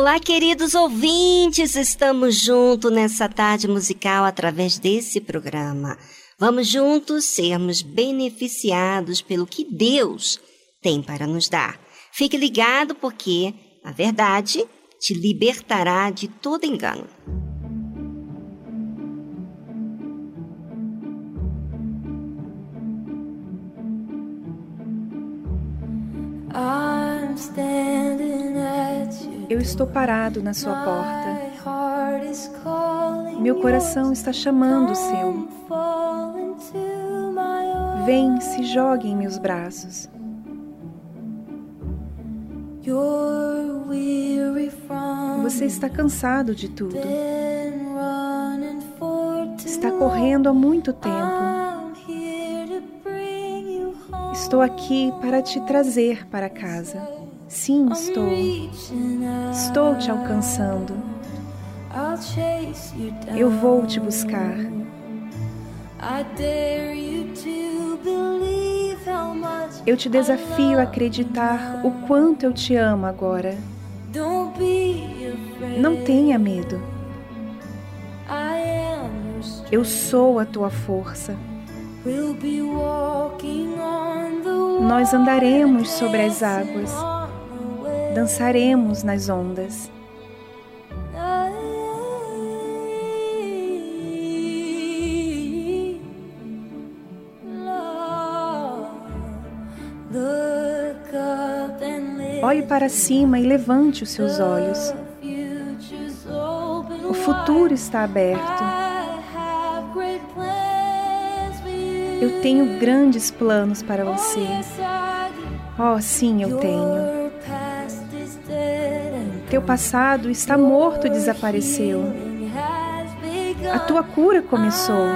Olá, queridos ouvintes, estamos juntos nessa tarde musical através desse programa. Vamos juntos sermos beneficiados pelo que Deus tem para nos dar. Fique ligado porque a verdade te libertará de todo engano. Eu estou parado na sua porta. Meu coração está chamando o seu. Vem, se jogue em meus braços. Você está cansado de tudo. Está correndo há muito tempo. Estou aqui para te trazer para casa. Sim, estou. Estou te alcançando. Eu vou te buscar. Eu te desafio a acreditar o quanto eu te amo agora. Não tenha medo. Eu sou a tua força. Nós andaremos sobre as águas, dançaremos nas ondas. Olhe para cima e levante os seus olhos. O futuro está aberto. Eu tenho grandes planos para você. Oh, sim, eu tenho. Teu passado está morto e desapareceu. A tua cura começou.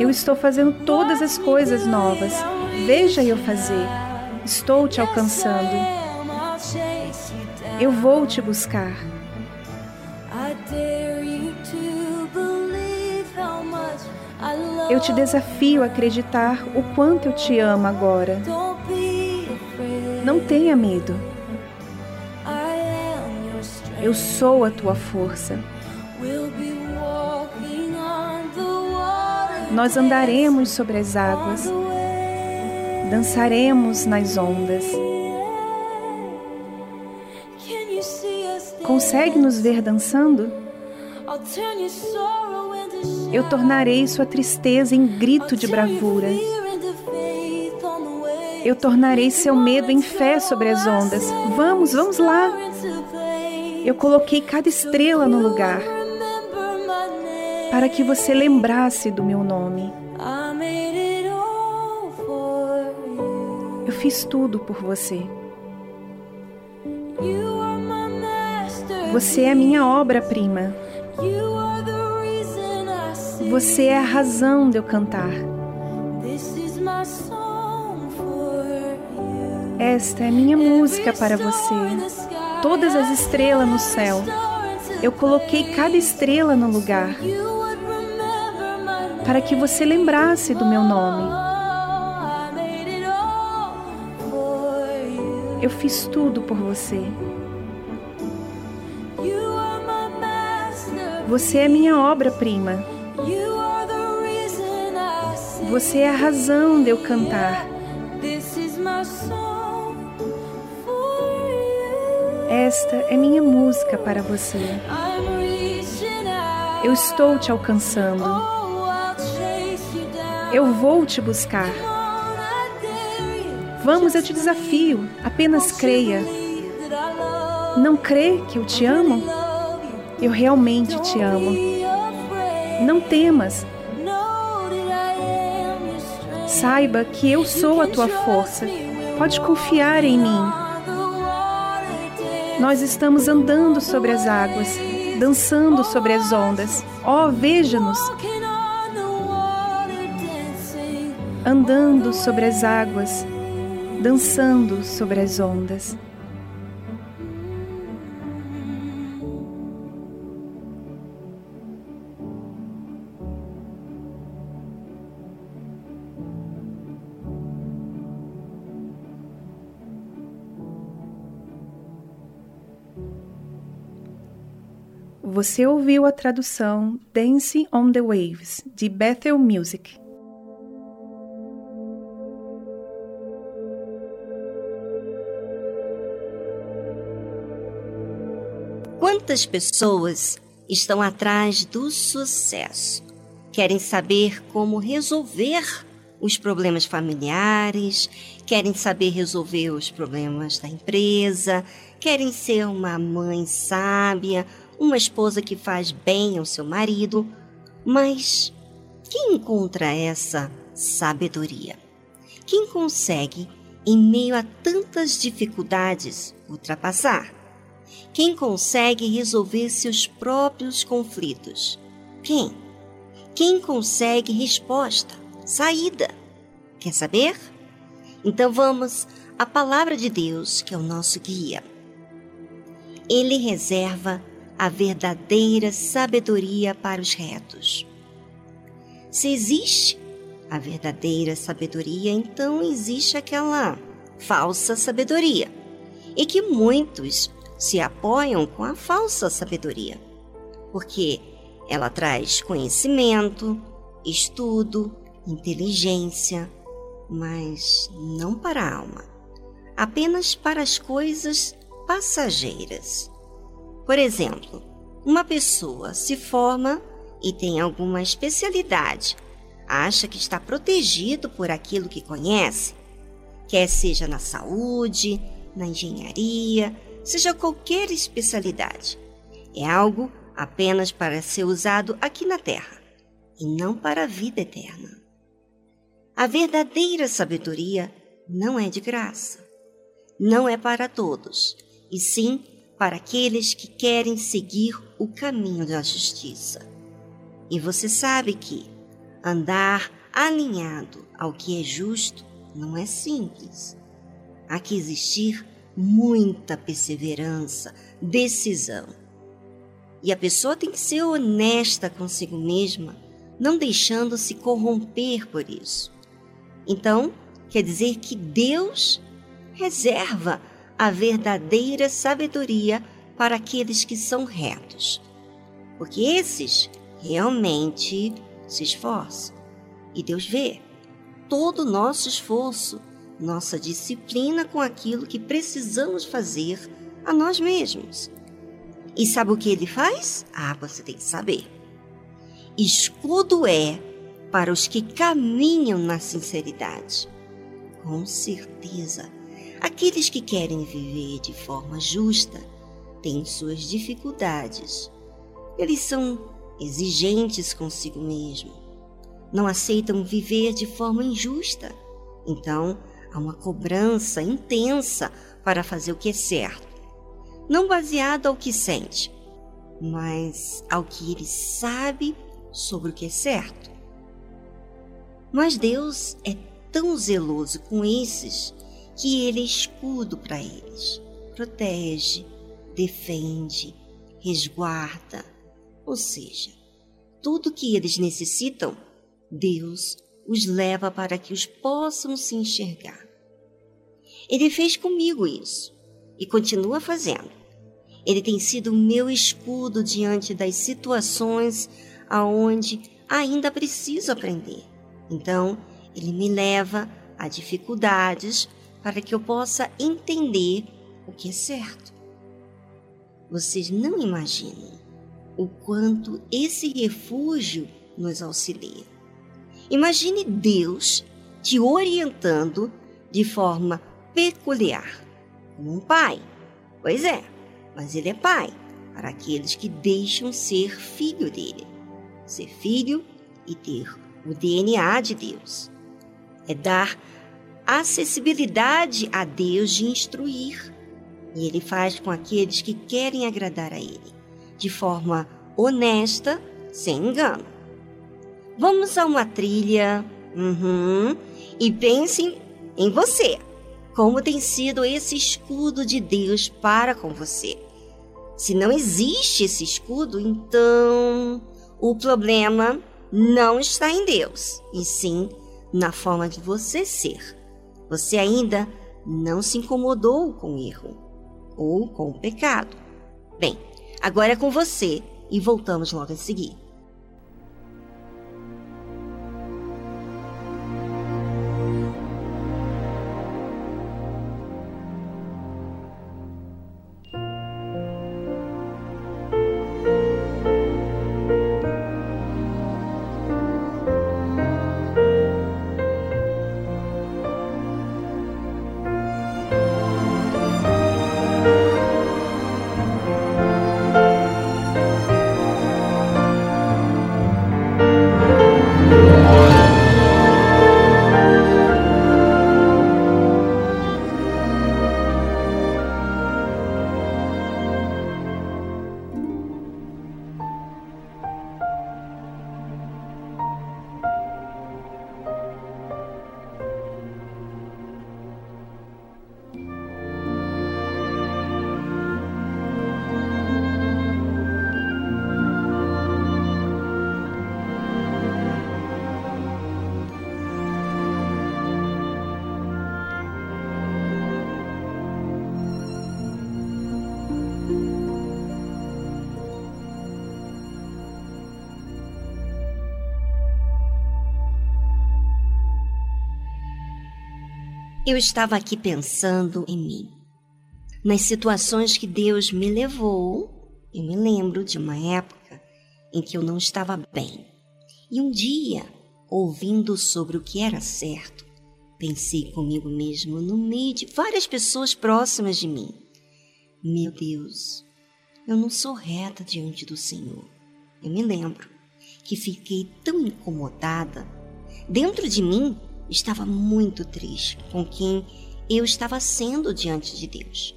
Eu estou fazendo todas as coisas novas. Veja eu fazer. Estou te alcançando. Eu vou te buscar. Eu te desafio a acreditar o quanto eu te amo agora. Não tenha medo. Eu sou a tua força. Nós andaremos sobre as águas dançaremos nas ondas. Consegue nos ver dançando? Eu tornarei sua tristeza em grito de bravura. Eu tornarei seu medo em fé sobre as ondas. Vamos, vamos lá. Eu coloquei cada estrela no lugar para que você lembrasse do meu nome. fiz tudo por você. Você é a minha obra-prima. Você é a razão de eu cantar. Esta é minha música para você. Todas as estrelas no céu. Eu coloquei cada estrela no lugar para que você lembrasse do meu nome. Eu fiz tudo por você. Você é minha obra-prima. Você é a razão de eu cantar. Esta é minha música para você. Eu estou te alcançando. Eu vou te buscar. Vamos, eu te desafio. Apenas creia. Não crê que eu te amo? Eu realmente te amo. Não temas. Saiba que eu sou a tua força. Pode confiar em mim. Nós estamos andando sobre as águas, dançando sobre as ondas. Oh, veja-nos! Andando sobre as águas, dançando sobre as ondas. Você ouviu a tradução Dancing on the Waves de Bethel Music. Quantas pessoas estão atrás do sucesso? Querem saber como resolver os problemas familiares, querem saber resolver os problemas da empresa, querem ser uma mãe sábia, uma esposa que faz bem ao seu marido, mas quem encontra essa sabedoria? Quem consegue, em meio a tantas dificuldades, ultrapassar? Quem consegue resolver seus próprios conflitos? Quem? Quem consegue resposta, saída? Quer saber? Então vamos à palavra de Deus, que é o nosso guia. Ele reserva a verdadeira sabedoria para os retos. Se existe a verdadeira sabedoria, então existe aquela falsa sabedoria, e que muitos se apoiam com a falsa sabedoria, porque ela traz conhecimento, estudo, inteligência, mas não para a alma, apenas para as coisas passageiras. Por exemplo, uma pessoa se forma e tem alguma especialidade, acha que está protegido por aquilo que conhece, quer seja na saúde, na engenharia, seja qualquer especialidade. É algo apenas para ser usado aqui na Terra e não para a vida eterna. A verdadeira sabedoria não é de graça, não é para todos, e sim para aqueles que querem seguir o caminho da justiça. E você sabe que andar alinhado ao que é justo não é simples. Há que existir muita perseverança, decisão. E a pessoa tem que ser honesta consigo mesma, não deixando se corromper por isso. Então, quer dizer que Deus reserva a verdadeira sabedoria para aqueles que são retos, porque esses realmente se esforçam e Deus vê todo o nosso esforço, nossa disciplina com aquilo que precisamos fazer a nós mesmos. E sabe o que ele faz? Ah, você tem que saber. Escudo é para os que caminham na sinceridade. Com certeza Aqueles que querem viver de forma justa têm suas dificuldades. Eles são exigentes consigo mesmo. Não aceitam viver de forma injusta. Então, há uma cobrança intensa para fazer o que é certo. Não baseada ao que sente, mas ao que ele sabe sobre o que é certo. Mas Deus é tão zeloso com esses que ele é escudo para eles, protege, defende, resguarda, ou seja, tudo que eles necessitam, Deus os leva para que os possam se enxergar. Ele fez comigo isso e continua fazendo. Ele tem sido meu escudo diante das situações aonde ainda preciso aprender. Então, ele me leva a dificuldades para que eu possa entender o que é certo. Vocês não imaginam o quanto esse refúgio nos auxilia. Imagine Deus te orientando de forma peculiar, como um pai. Pois é, mas ele é pai para aqueles que deixam ser filho dele. Ser filho e ter o DNA de Deus. É dar acessibilidade a Deus de instruir. E ele faz com aqueles que querem agradar a ele, de forma honesta, sem engano. Vamos a uma trilha uhum, e pensem em você. Como tem sido esse escudo de Deus para com você? Se não existe esse escudo, então o problema não está em Deus, e sim na forma de você ser. Você ainda não se incomodou com o erro ou com o pecado. Bem, agora é com você e voltamos logo a seguir. Eu estava aqui pensando em mim, nas situações que Deus me levou. Eu me lembro de uma época em que eu não estava bem. E um dia, ouvindo sobre o que era certo, pensei comigo mesmo no meio de várias pessoas próximas de mim. Meu Deus, eu não sou reta diante do Senhor. Eu me lembro que fiquei tão incomodada. Dentro de mim estava muito triste com quem eu estava sendo diante de Deus.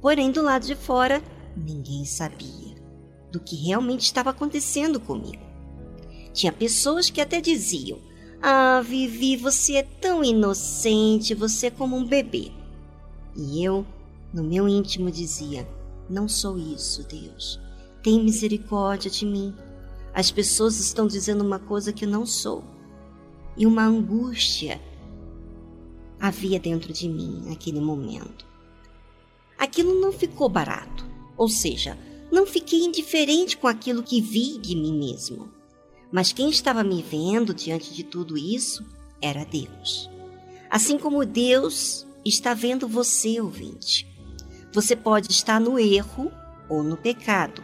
Porém, do lado de fora, ninguém sabia do que realmente estava acontecendo comigo. Tinha pessoas que até diziam: Ah, Vivi, você é tão inocente, você é como um bebê. E eu, no meu íntimo, dizia: Não sou isso, Deus. Tem misericórdia de mim. As pessoas estão dizendo uma coisa que não sou e uma angústia havia dentro de mim naquele momento. Aquilo não ficou barato, ou seja, não fiquei indiferente com aquilo que vi de mim mesmo. Mas quem estava me vendo diante de tudo isso era Deus. Assim como Deus está vendo você, ouvinte. Você pode estar no erro ou no pecado,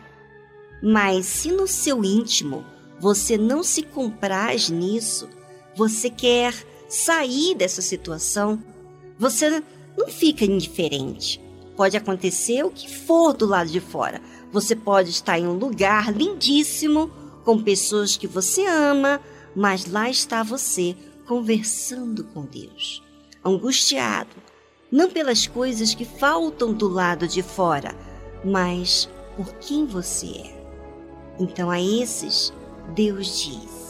mas se no seu íntimo você não se compraz nisso, você quer sair dessa situação, você não fica indiferente. Pode acontecer o que for do lado de fora. Você pode estar em um lugar lindíssimo com pessoas que você ama, mas lá está você conversando com Deus, angustiado, não pelas coisas que faltam do lado de fora, mas por quem você é. Então a esses Deus diz: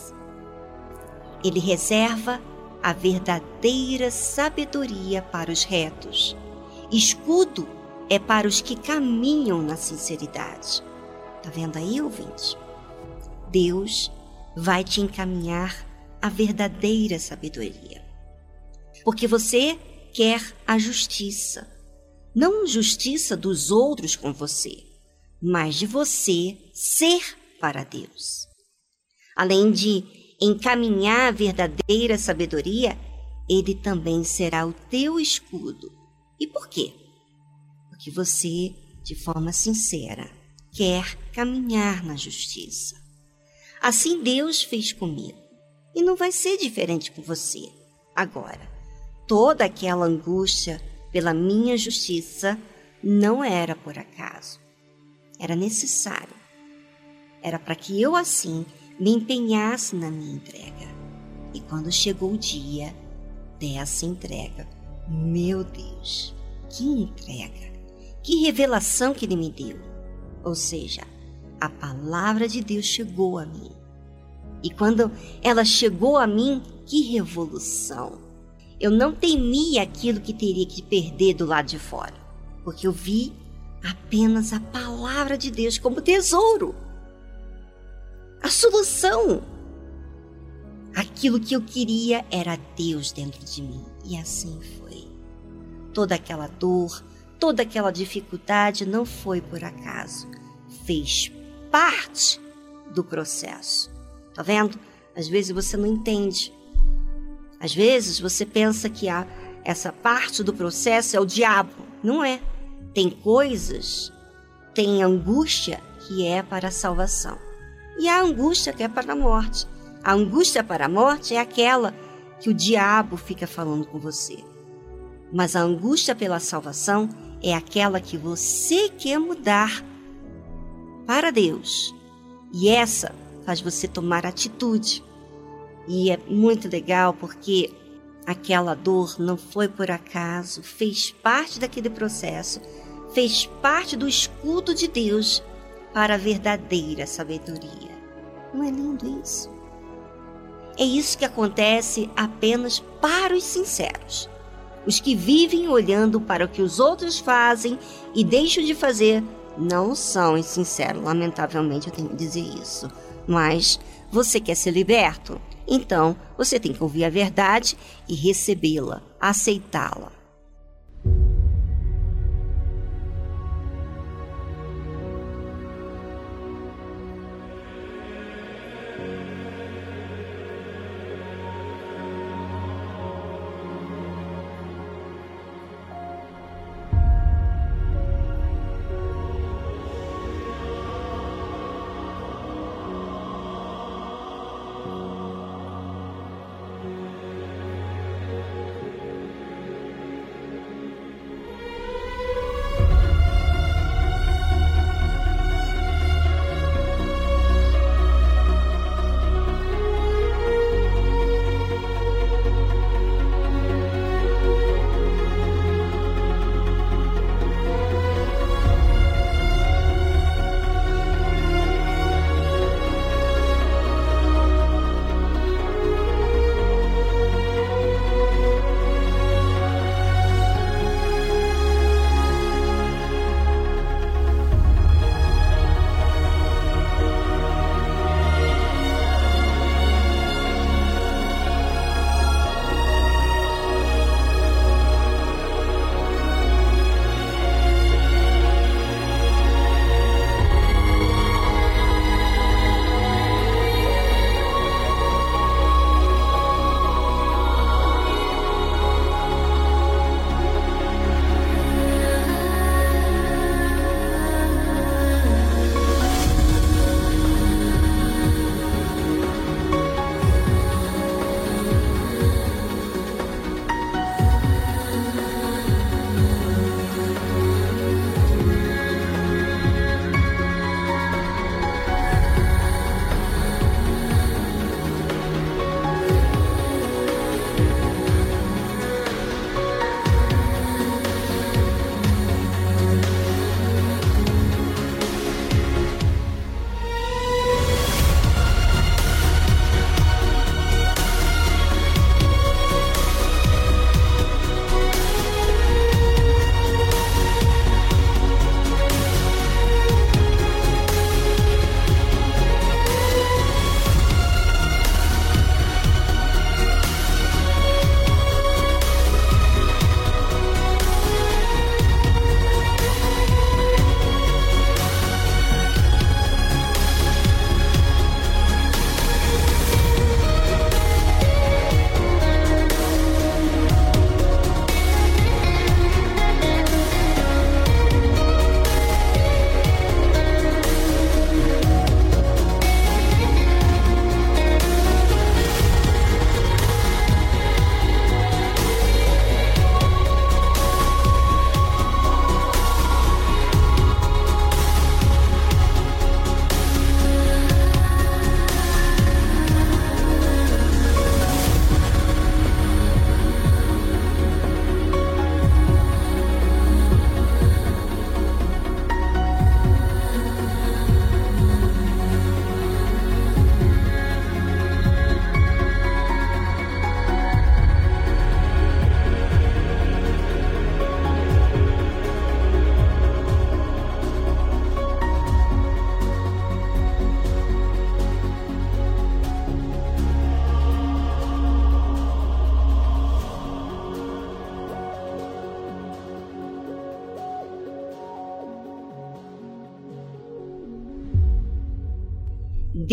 ele reserva a verdadeira sabedoria para os retos. Escudo é para os que caminham na sinceridade. Tá vendo aí, ouvinte? Deus vai te encaminhar a verdadeira sabedoria. Porque você quer a justiça. Não justiça dos outros com você, mas de você ser para Deus. Além de encaminhar a verdadeira sabedoria, ele também será o teu escudo. E por quê? Porque você, de forma sincera, quer caminhar na justiça. Assim Deus fez comigo. E não vai ser diferente com você. Agora, toda aquela angústia pela minha justiça não era por acaso. Era necessário. Era para que eu assim me empenhasse na minha entrega. E quando chegou o dia dessa entrega, meu Deus, que entrega! Que revelação que ele me deu! Ou seja, a palavra de Deus chegou a mim. E quando ela chegou a mim, que revolução! Eu não temia aquilo que teria que perder do lado de fora, porque eu vi apenas a palavra de Deus como tesouro a solução. Aquilo que eu queria era Deus dentro de mim. E assim foi. Toda aquela dor, toda aquela dificuldade não foi por acaso. Fez parte do processo. Tá vendo? Às vezes você não entende. Às vezes você pensa que a, essa parte do processo é o diabo. Não é. Tem coisas, tem angústia que é para a salvação e a angústia que é para a morte. A angústia para a morte é aquela que o diabo fica falando com você. Mas a angústia pela salvação é aquela que você quer mudar para Deus. E essa faz você tomar atitude. E é muito legal porque aquela dor não foi por acaso, fez parte daquele processo, fez parte do escudo de Deus para a verdadeira sabedoria. Não é lindo isso? É isso que acontece apenas para os sinceros. Os que vivem olhando para o que os outros fazem e deixam de fazer não são sinceros. Lamentavelmente, eu tenho que dizer isso. Mas você quer ser liberto? Então você tem que ouvir a verdade e recebê-la, aceitá-la.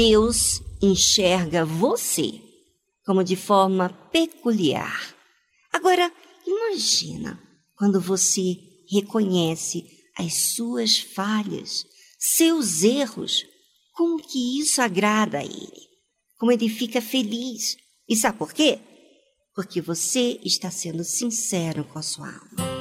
Deus enxerga você como de forma peculiar. Agora, imagina quando você reconhece as suas falhas, seus erros, como que isso agrada a Ele, como Ele fica feliz. E sabe por quê? Porque você está sendo sincero com a sua alma.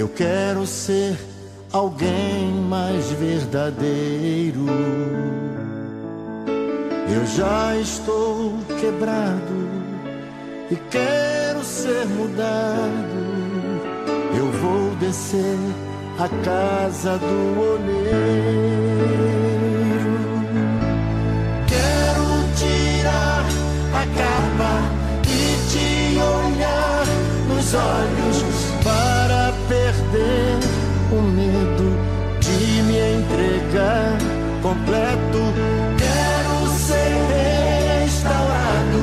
Eu quero ser alguém mais verdadeiro. Eu já estou quebrado e quero ser mudado. Eu vou descer a casa do oleiro. olhos completo. Quero ser restaurado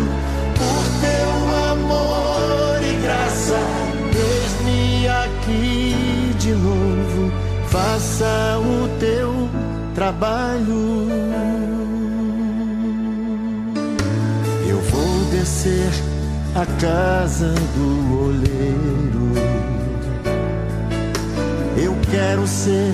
por teu amor e graça. Eis-me aqui de novo, faça o teu trabalho. Eu vou descer a casa do oleiro. Eu quero ser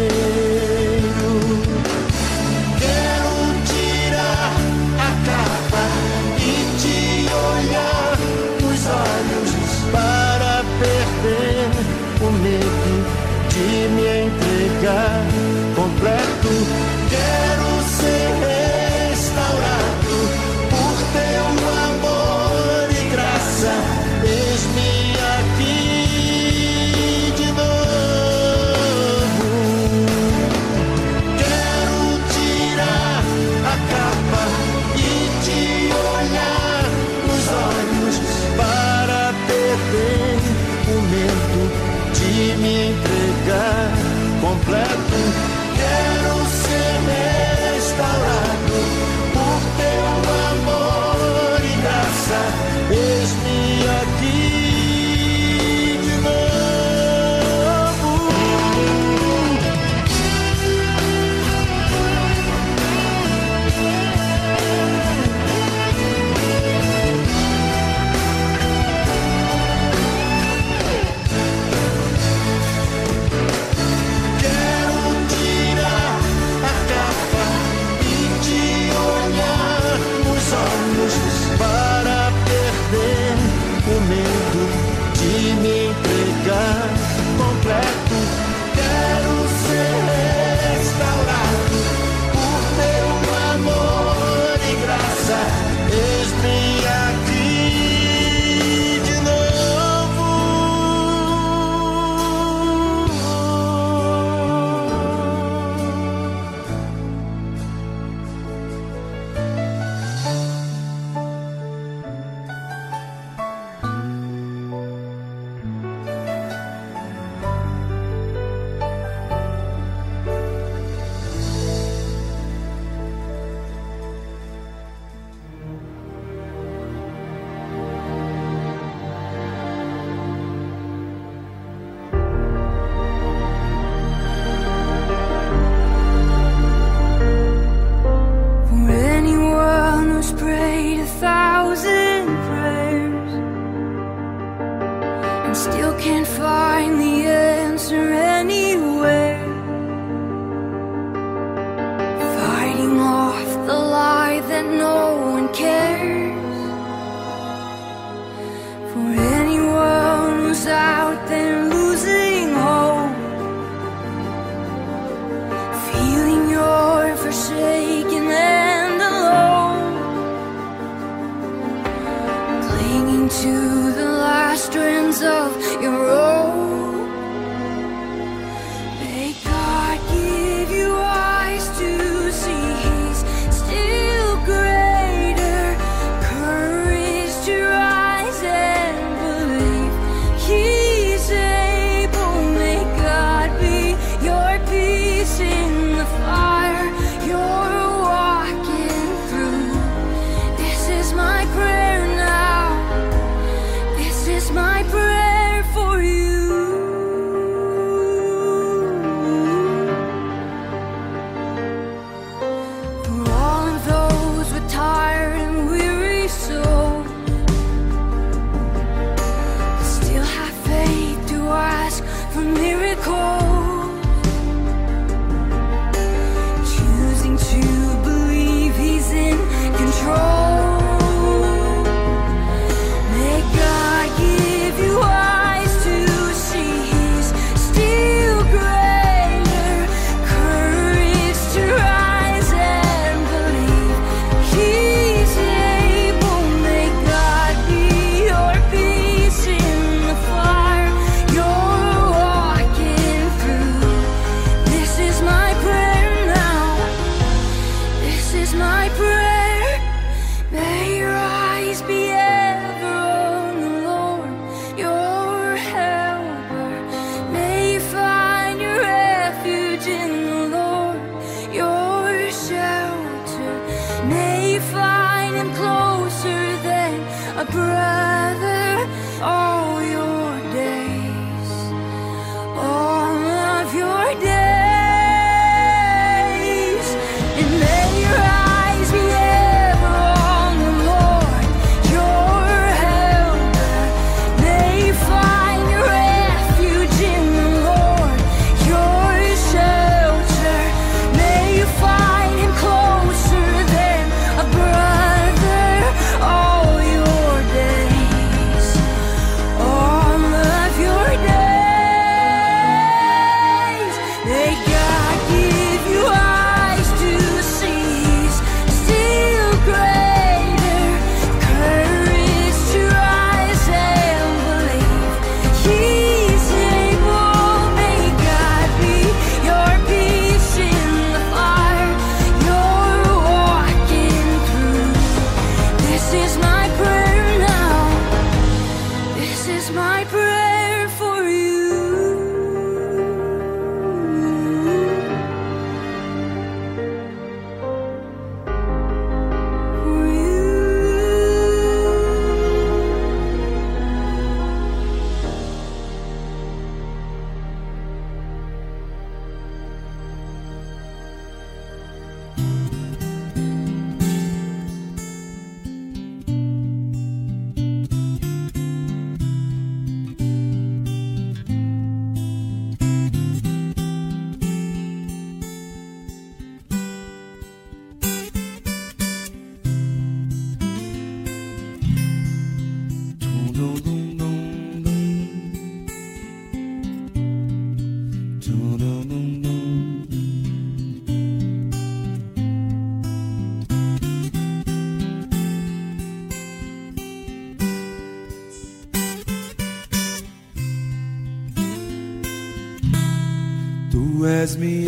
De me entregar completo.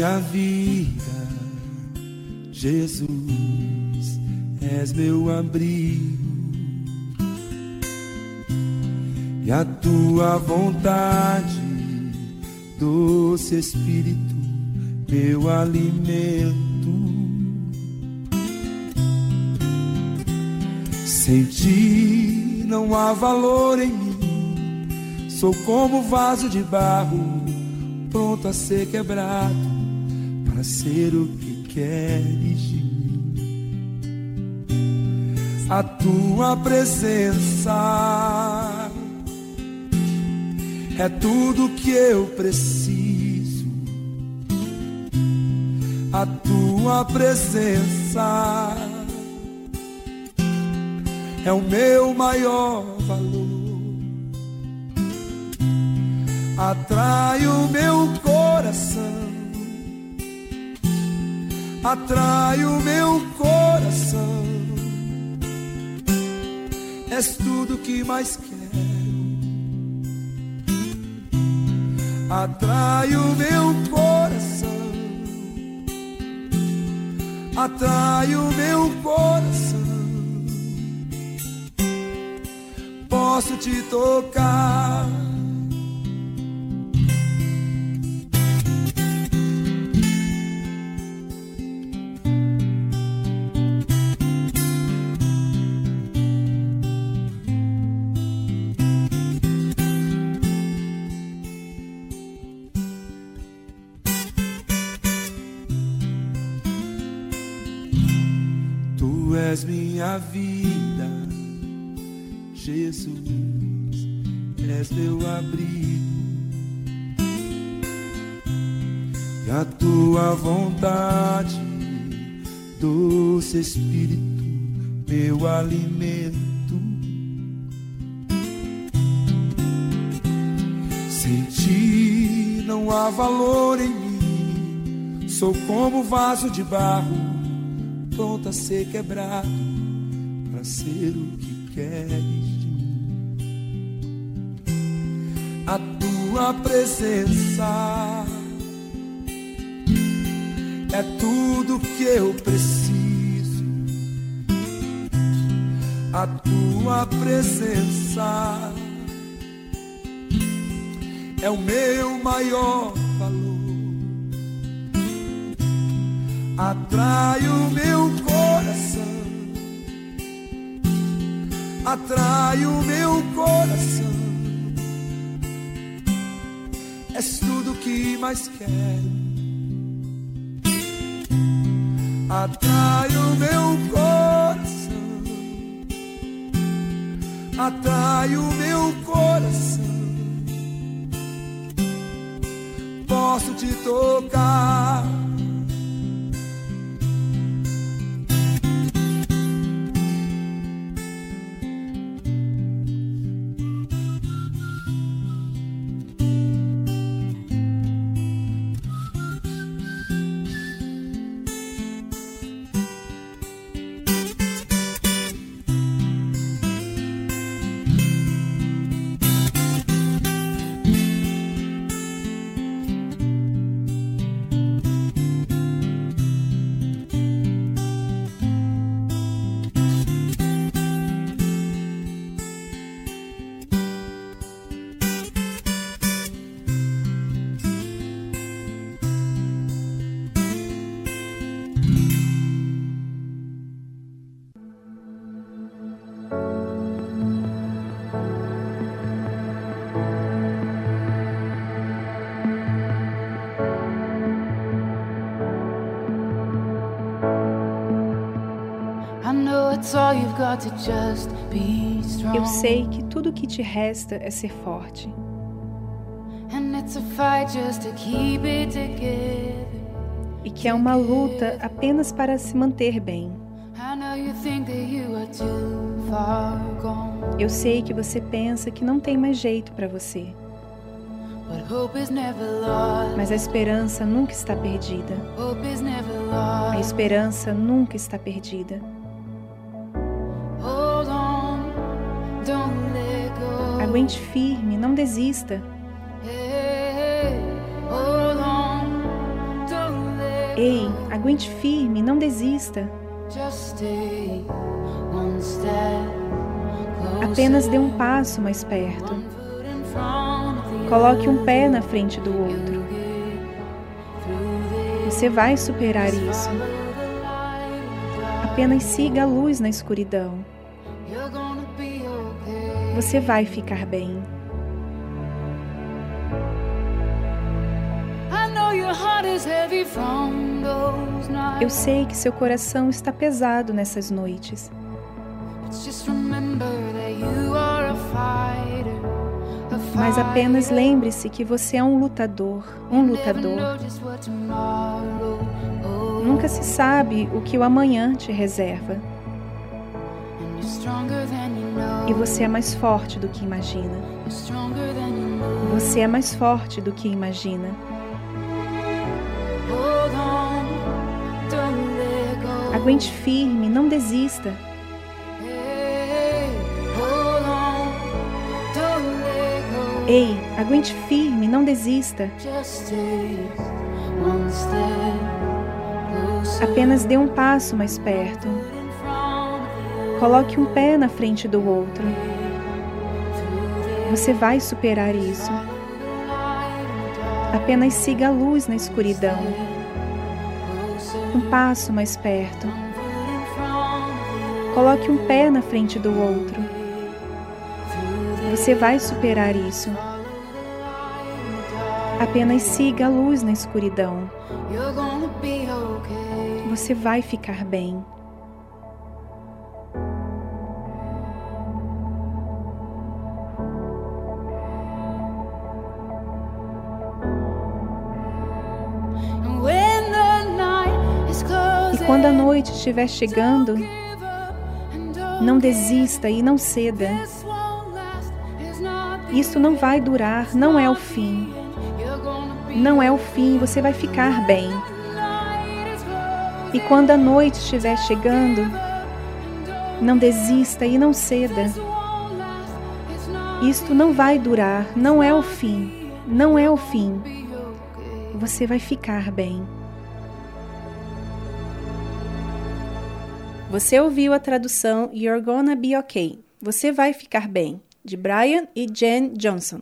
a vida, Jesus, és meu abrigo e a tua vontade, doce Espírito, meu alimento. Sem ti não há valor em mim, sou como vaso de barro, pronto a ser quebrado ser o que queres de mim. A tua presença é tudo que eu preciso. A tua presença é o meu maior valor. Atrai o meu coração atrai o meu coração. És tudo que mais quero. Atrai o meu coração, atrai o meu coração. Posso te tocar. És minha vida, Jesus, és meu abrigo. E a tua vontade, doce Espírito, meu alimento. Sem ti não há valor em mim, sou como vaso de barro pronto a ser quebrado para ser o que queres de mim. A tua presença é tudo que eu preciso. A tua presença é o meu maior atrai o meu coração, atrai o meu coração. És tudo que mais quero. Atrai o meu coração, atrai o meu coração. Posso te tocar. Eu sei que tudo o que te resta é ser forte. E que é uma luta apenas para se manter bem. Eu sei que você pensa que não tem mais jeito para você. Mas a esperança nunca está perdida. A esperança nunca está perdida. Aguente firme, não desista. Ei, aguente firme, não desista. Apenas dê um passo mais perto. Coloque um pé na frente do outro. Você vai superar isso. Apenas siga a luz na escuridão. Você vai ficar bem. Eu sei que seu coração está pesado nessas noites, Mas apenas lembre-se que você é um lutador, um lutador. Nunca se sabe o que o amanhã te reserva. E você é mais forte do que imagina. Você é mais forte do que imagina. Aguente firme, não desista. Ei, aguente firme, não desista. Apenas dê um passo mais perto. Coloque um pé na frente do outro. Você vai superar isso. Apenas siga a luz na escuridão. Um passo mais perto. Coloque um pé na frente do outro. Você vai superar isso. Apenas siga a luz na escuridão. Você vai ficar bem. Noite estiver chegando, não desista e não ceda. Isso não vai durar, não é o fim. Não é o fim, você vai ficar bem. E quando a noite estiver chegando, não desista e não ceda. Isto não vai durar, não é o fim, não é o fim. Você vai ficar bem. Você ouviu a tradução You're Gonna Be Okay. Você vai ficar bem, de Brian e Jen Johnson.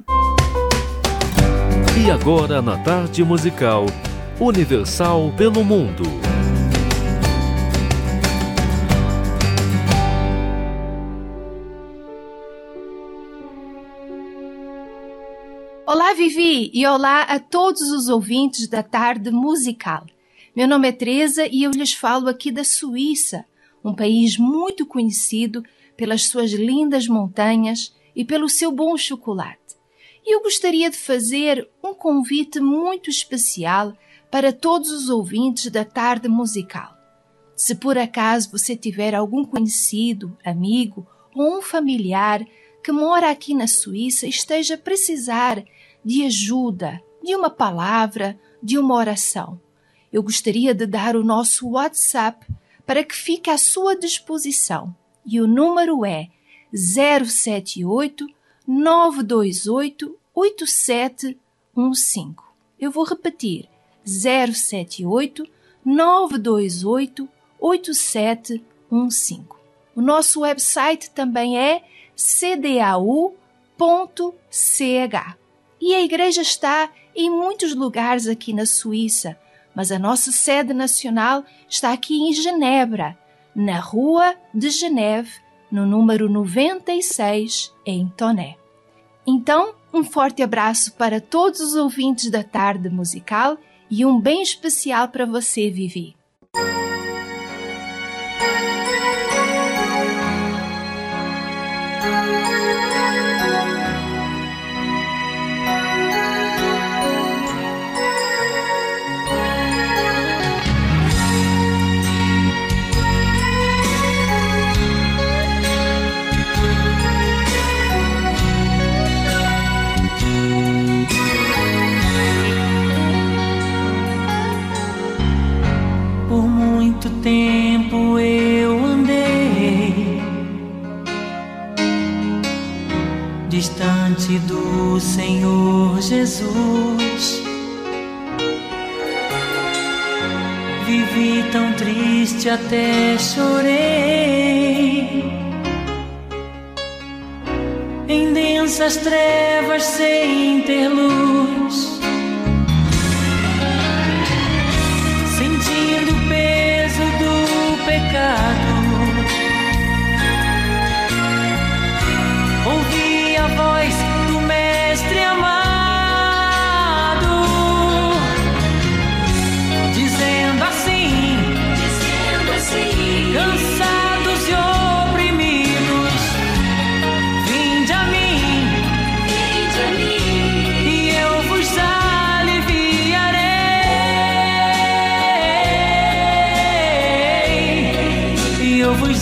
E agora na tarde musical Universal pelo Mundo. Olá, Vivi, e olá a todos os ouvintes da tarde musical. Meu nome é Teresa e eu lhes falo aqui da Suíça, um país muito conhecido pelas suas lindas montanhas e pelo seu bom chocolate. E eu gostaria de fazer um convite muito especial para todos os ouvintes da tarde musical. Se por acaso você tiver algum conhecido, amigo ou um familiar que mora aqui na Suíça esteja a precisar de ajuda, de uma palavra, de uma oração, eu gostaria de dar o nosso WhatsApp para que fique à sua disposição. E o número é 078 928 8715. Eu vou repetir: 078 928 8715. O nosso website também é cdau.ch. E a igreja está em muitos lugares aqui na Suíça, mas a nossa sede nacional está aqui em Genebra, na Rua de Geneve, no número 96, em Toné. Então, um forte abraço para todos os ouvintes da tarde musical e um bem especial para você, Vivi. Tempo eu andei distante do Senhor Jesus. Vivi tão triste até chorei. Em densas trevas sem ter luz.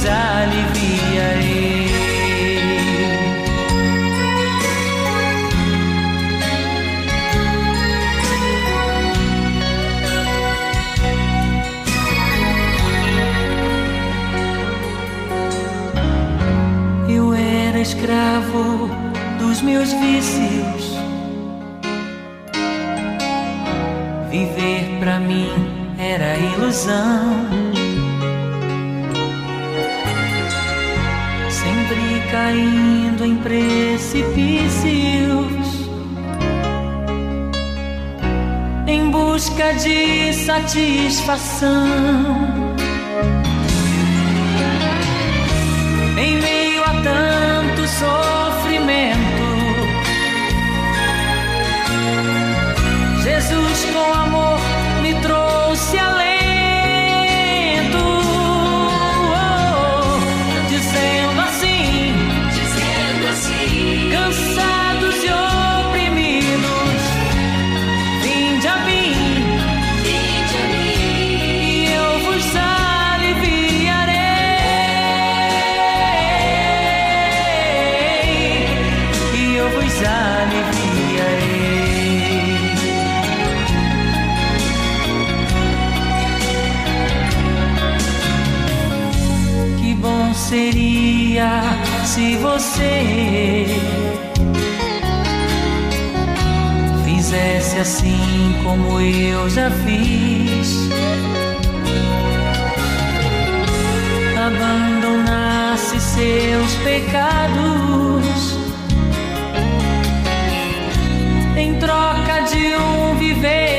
os. Eu era escravo dos meus vícios. Viver para mim era ilusão. sempre caindo em precipícios, em busca de satisfação. Em meio a tanto sofrimento se você fizesse assim como eu já fiz, abandonasse seus pecados em troca de um viver.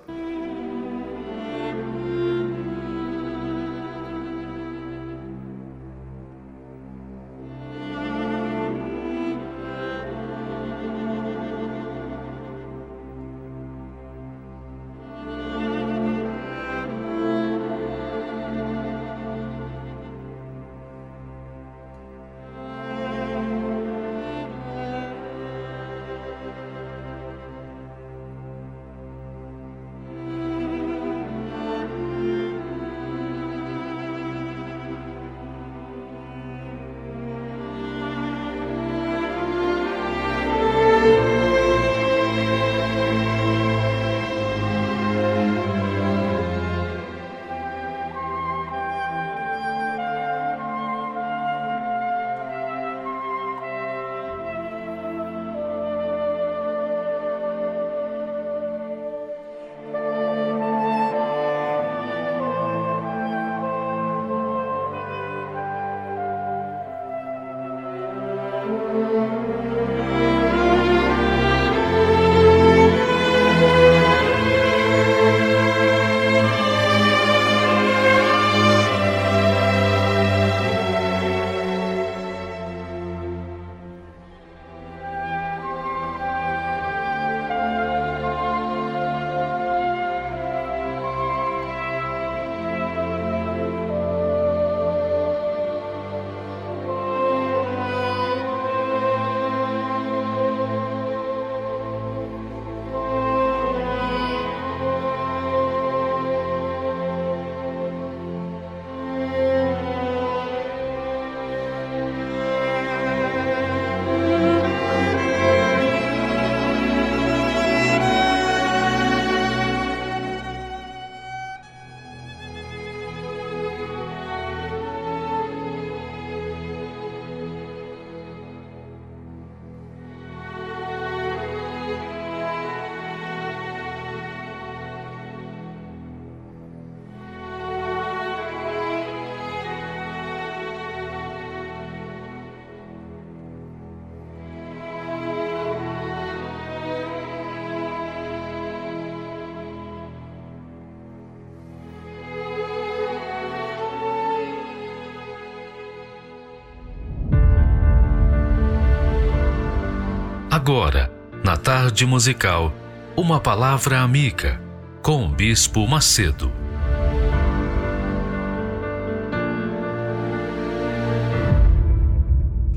Agora, na tarde musical, uma palavra amiga com o Bispo Macedo.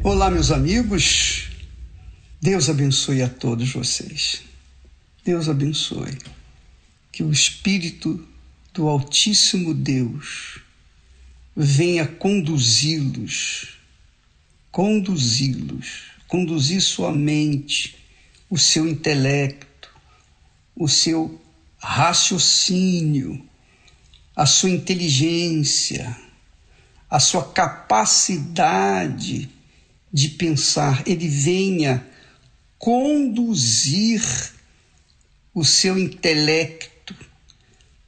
Olá, meus amigos. Deus abençoe a todos vocês. Deus abençoe. Que o Espírito do Altíssimo Deus venha conduzi-los, conduzi-los, conduzir sua mente, o seu intelecto, o seu raciocínio, a sua inteligência, a sua capacidade de pensar, ele venha conduzir o seu intelecto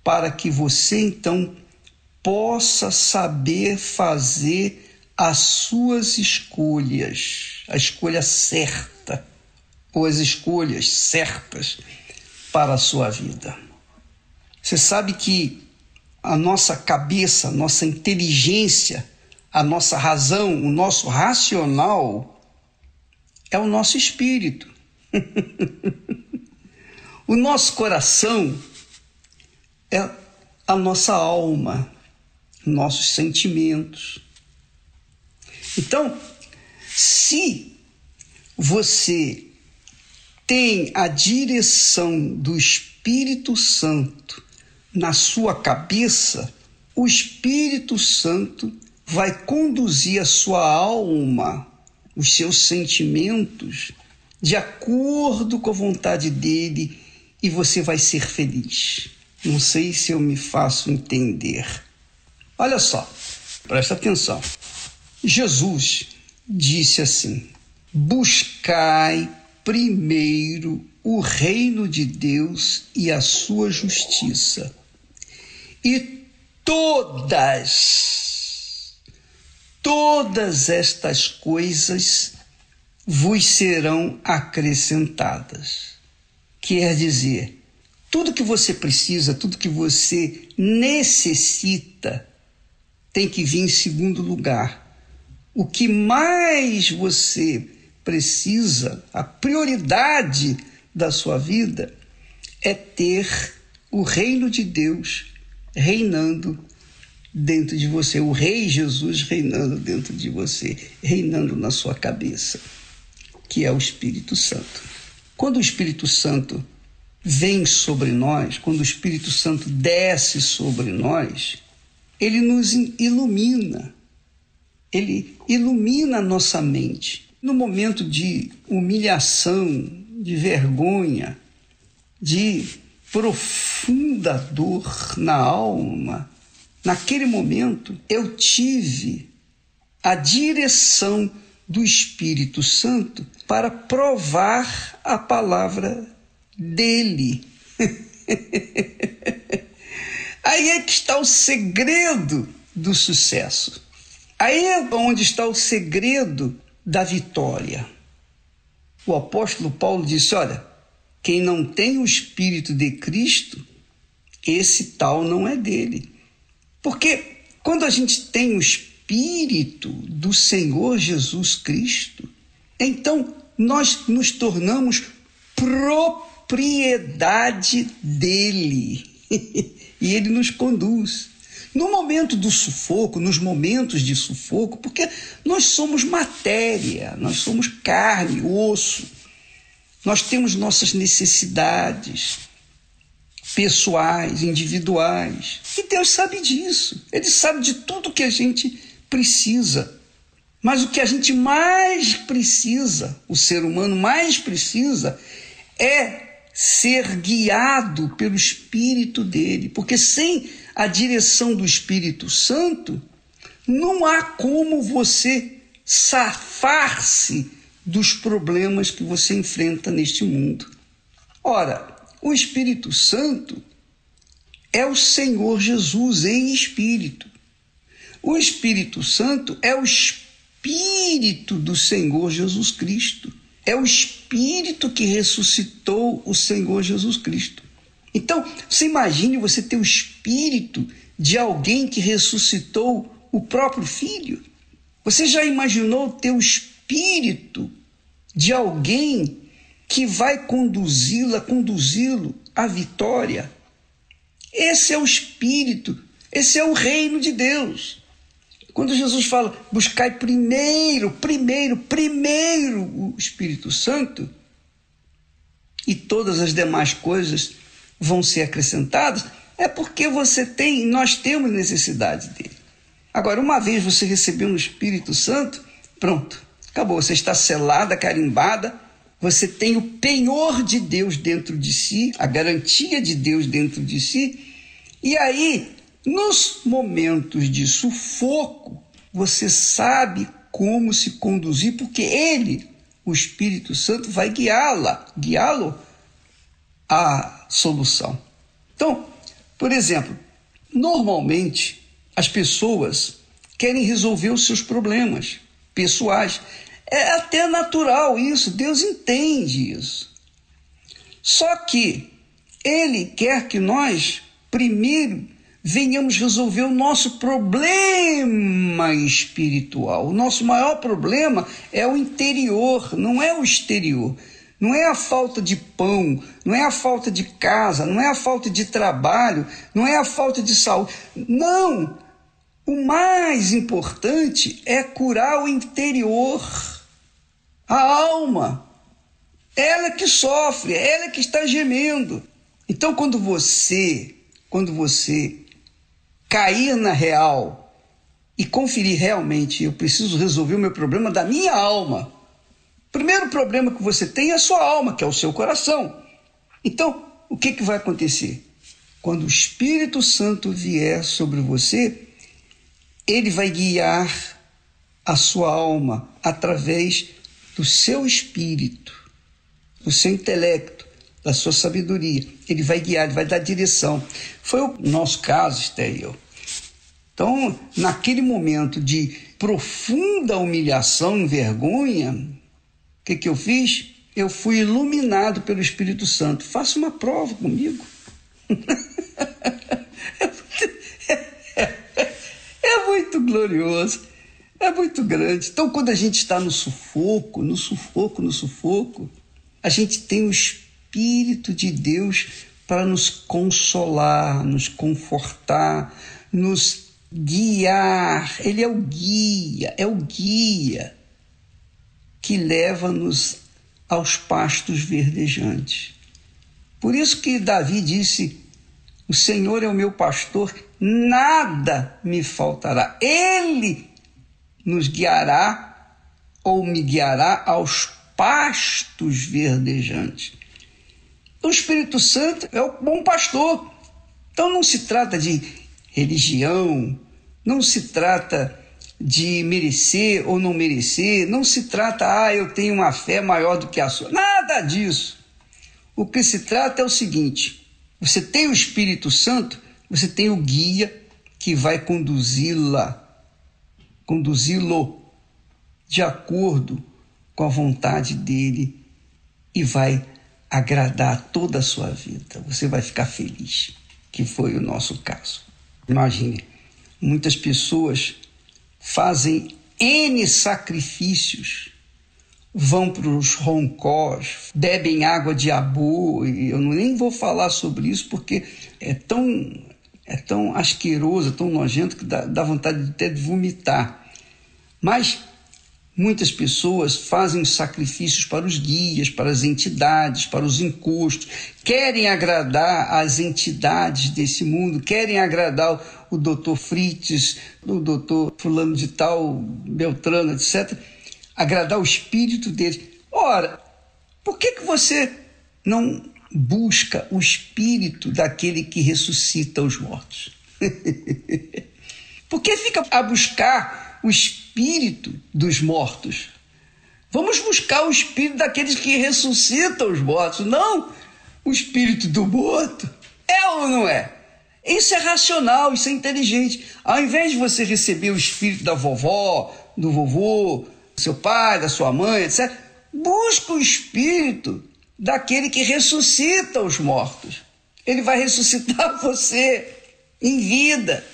para que você então possa saber fazer as suas escolhas, a escolha certa ou as escolhas certas para a sua vida. Você sabe que a nossa cabeça, a nossa inteligência, a nossa razão, o nosso racional é o nosso espírito. o nosso coração é a nossa alma, nossos sentimentos. Então, se você tem a direção do Espírito Santo na sua cabeça, o Espírito Santo vai conduzir a sua alma, os seus sentimentos, de acordo com a vontade dele e você vai ser feliz. Não sei se eu me faço entender. Olha só, presta atenção. Jesus disse assim: Buscai primeiro o reino de Deus e a sua justiça, e todas, todas estas coisas vos serão acrescentadas. Quer dizer, tudo que você precisa, tudo que você necessita, tem que vir em segundo lugar. O que mais você precisa, a prioridade da sua vida, é ter o reino de Deus reinando dentro de você, o Rei Jesus reinando dentro de você, reinando na sua cabeça, que é o Espírito Santo. Quando o Espírito Santo vem sobre nós, quando o Espírito Santo desce sobre nós, ele nos ilumina, ele ilumina nossa mente. No momento de humilhação, de vergonha, de profunda dor na alma, naquele momento eu tive a direção do Espírito Santo para provar a palavra dele. Aí é que está o segredo do sucesso. Aí é onde está o segredo da vitória. O apóstolo Paulo disse: Olha, quem não tem o Espírito de Cristo, esse tal não é dele. Porque quando a gente tem o Espírito do Senhor Jesus Cristo, então nós nos tornamos propriedade dele. e ele nos conduz. No momento do sufoco, nos momentos de sufoco, porque nós somos matéria, nós somos carne, osso, nós temos nossas necessidades pessoais, individuais. E Deus sabe disso. Ele sabe de tudo que a gente precisa. Mas o que a gente mais precisa, o ser humano mais precisa, é ser guiado pelo Espírito dele, porque sem a direção do Espírito Santo, não há como você safar-se dos problemas que você enfrenta neste mundo. Ora, o Espírito Santo é o Senhor Jesus em espírito. O Espírito Santo é o Espírito do Senhor Jesus Cristo. É o Espírito que ressuscitou o Senhor Jesus Cristo. Então, você imagine você ter o Espírito de alguém que ressuscitou o próprio Filho? Você já imaginou ter o Espírito de alguém que vai conduzi-la, conduzi-lo à vitória. Esse é o Espírito, esse é o reino de Deus. Quando Jesus fala, buscai primeiro, primeiro, primeiro o Espírito Santo, e todas as demais coisas vão ser acrescentadas, é porque você tem, nós temos necessidade dele. Agora, uma vez você recebeu o Espírito Santo, pronto, acabou. Você está selada, carimbada, você tem o penhor de Deus dentro de si, a garantia de Deus dentro de si, e aí nos momentos de sufoco, você sabe como se conduzir, porque ele, o Espírito Santo, vai guiá-la, guiá-lo à solução. Então, por exemplo, normalmente as pessoas querem resolver os seus problemas pessoais. É até natural isso, Deus entende isso. Só que Ele quer que nós, primeiro, venhamos resolver o nosso problema espiritual. O nosso maior problema é o interior, não é o exterior. Não é a falta de pão, não é a falta de casa, não é a falta de trabalho, não é a falta de saúde. Não! O mais importante é curar o interior, a alma. Ela que sofre, ela que está gemendo. Então, quando você, quando você cair na real e conferir realmente, eu preciso resolver o meu problema da minha alma. Primeiro problema que você tem é a sua alma, que é o seu coração. Então, o que, que vai acontecer? Quando o Espírito Santo vier sobre você, ele vai guiar a sua alma através do seu espírito, do seu intelecto, da sua sabedoria. Ele vai guiar, ele vai dar direção. Foi o nosso caso, Esté e eu. Então, naquele momento de profunda humilhação e vergonha, que, que eu fiz? Eu fui iluminado pelo Espírito Santo. Faça uma prova comigo. é muito glorioso, é muito grande. Então, quando a gente está no sufoco, no sufoco, no sufoco, a gente tem o Espírito de Deus para nos consolar, nos confortar, nos guiar. Ele é o guia, é o guia que leva-nos aos pastos verdejantes. Por isso que Davi disse: O Senhor é o meu pastor, nada me faltará. Ele nos guiará ou me guiará aos pastos verdejantes. O Espírito Santo é o bom pastor. Então não se trata de religião, não se trata de merecer ou não merecer, não se trata, ah, eu tenho uma fé maior do que a sua. Nada disso. O que se trata é o seguinte: você tem o Espírito Santo, você tem o guia que vai conduzi-la, conduzi-lo de acordo com a vontade dele e vai agradar toda a sua vida. Você vai ficar feliz, que foi o nosso caso. Imagine, muitas pessoas fazem N sacrifícios, vão para os roncós, bebem água de abu, eu nem vou falar sobre isso porque é tão, é tão asqueroso, tão nojento que dá, dá vontade até de vomitar. Mas Muitas pessoas fazem sacrifícios para os guias, para as entidades, para os encostos, querem agradar as entidades desse mundo, querem agradar o doutor Fritz, o doutor fulano de tal, Beltrano, etc., agradar o espírito dele. Ora, por que, que você não busca o espírito daquele que ressuscita os mortos? por que fica a buscar o espírito dos mortos. Vamos buscar o espírito daqueles que ressuscitam os mortos, não o espírito do morto. É ou não é? Isso é racional, isso é inteligente. Ao invés de você receber o espírito da vovó, do vovô, do seu pai, da sua mãe, etc., busca o espírito daquele que ressuscita os mortos. Ele vai ressuscitar você em vida.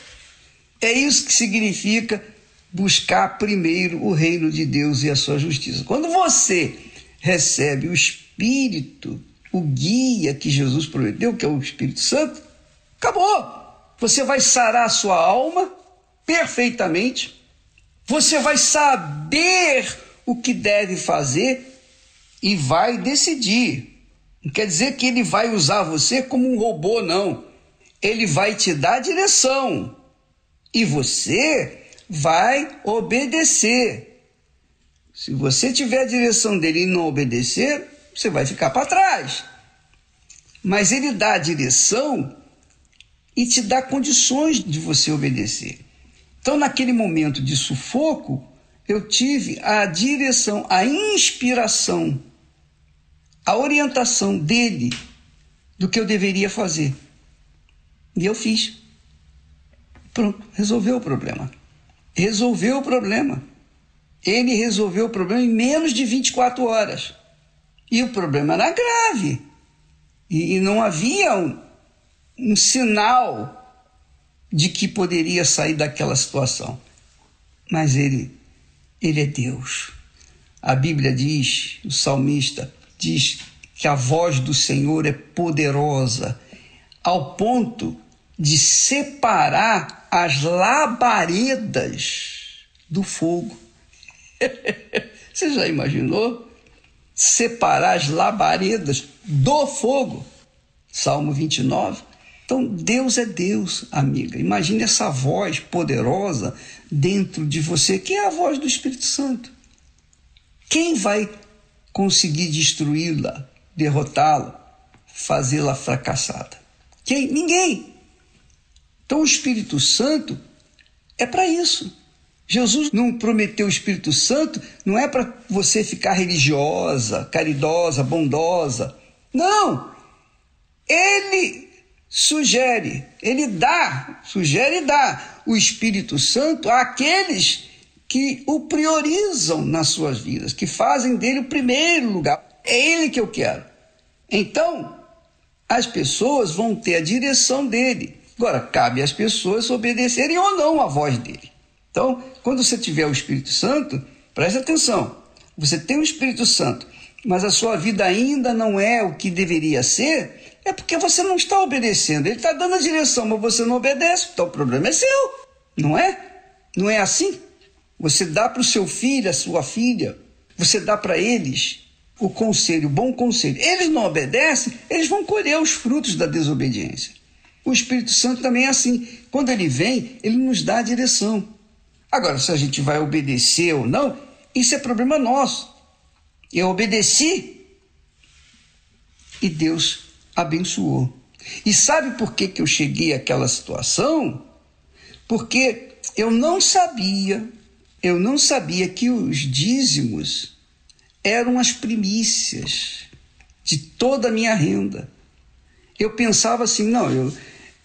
É isso que significa buscar primeiro o reino de Deus e a sua justiça. Quando você recebe o Espírito o guia que Jesus prometeu, que é o Espírito Santo, acabou. Você vai sarar a sua alma perfeitamente. Você vai saber o que deve fazer e vai decidir. Não quer dizer que ele vai usar você como um robô, não. Ele vai te dar direção e você vai obedecer. Se você tiver a direção dele e não obedecer, você vai ficar para trás. Mas ele dá a direção e te dá condições de você obedecer. Então, naquele momento de sufoco, eu tive a direção, a inspiração, a orientação dele do que eu deveria fazer. E eu fiz. Pronto, resolveu o problema. Resolveu o problema. Ele resolveu o problema em menos de 24 horas. E o problema era grave. E, não havia um sinal de que poderia sair daquela situação. Mas ele, ele é Deus. A Bíblia diz, o salmista diz que a voz do Senhor é poderosa, ao ponto de separar as labaredas do fogo. Você já imaginou? Separar as labaredas do fogo. Salmo 29. Então, Deus é Deus, amiga. Imagine essa voz poderosa dentro de você, que é a voz do Espírito Santo. Quem vai conseguir destruí-la, derrotá-la, fazê-la fracassada? Quem? Ninguém. Então, o Espírito Santo é para isso. Jesus não prometeu o Espírito Santo, não é para você ficar religiosa, caridosa, bondosa. Não! Ele sugere, ele dá, sugere e dá o Espírito Santo àqueles que o priorizam nas suas vidas, que fazem dele o primeiro lugar. É ele que eu quero. Então, as pessoas vão ter a direção dele. Agora, cabe às pessoas obedecerem ou não à voz dele. Então, quando você tiver o Espírito Santo, preste atenção. Você tem o Espírito Santo, mas a sua vida ainda não é o que deveria ser, é porque você não está obedecendo. Ele está dando a direção, mas você não obedece. Então o problema é seu, não é? Não é assim? Você dá para o seu filho, a sua filha, você dá para eles o conselho, o bom conselho. Eles não obedecem, eles vão colher os frutos da desobediência. O Espírito Santo também é assim. Quando ele vem, ele nos dá a direção. Agora, se a gente vai obedecer ou não, isso é problema nosso. Eu obedeci e Deus abençoou. E sabe por que, que eu cheguei àquela situação? Porque eu não sabia, eu não sabia que os dízimos eram as primícias de toda a minha renda. Eu pensava assim, não, eu,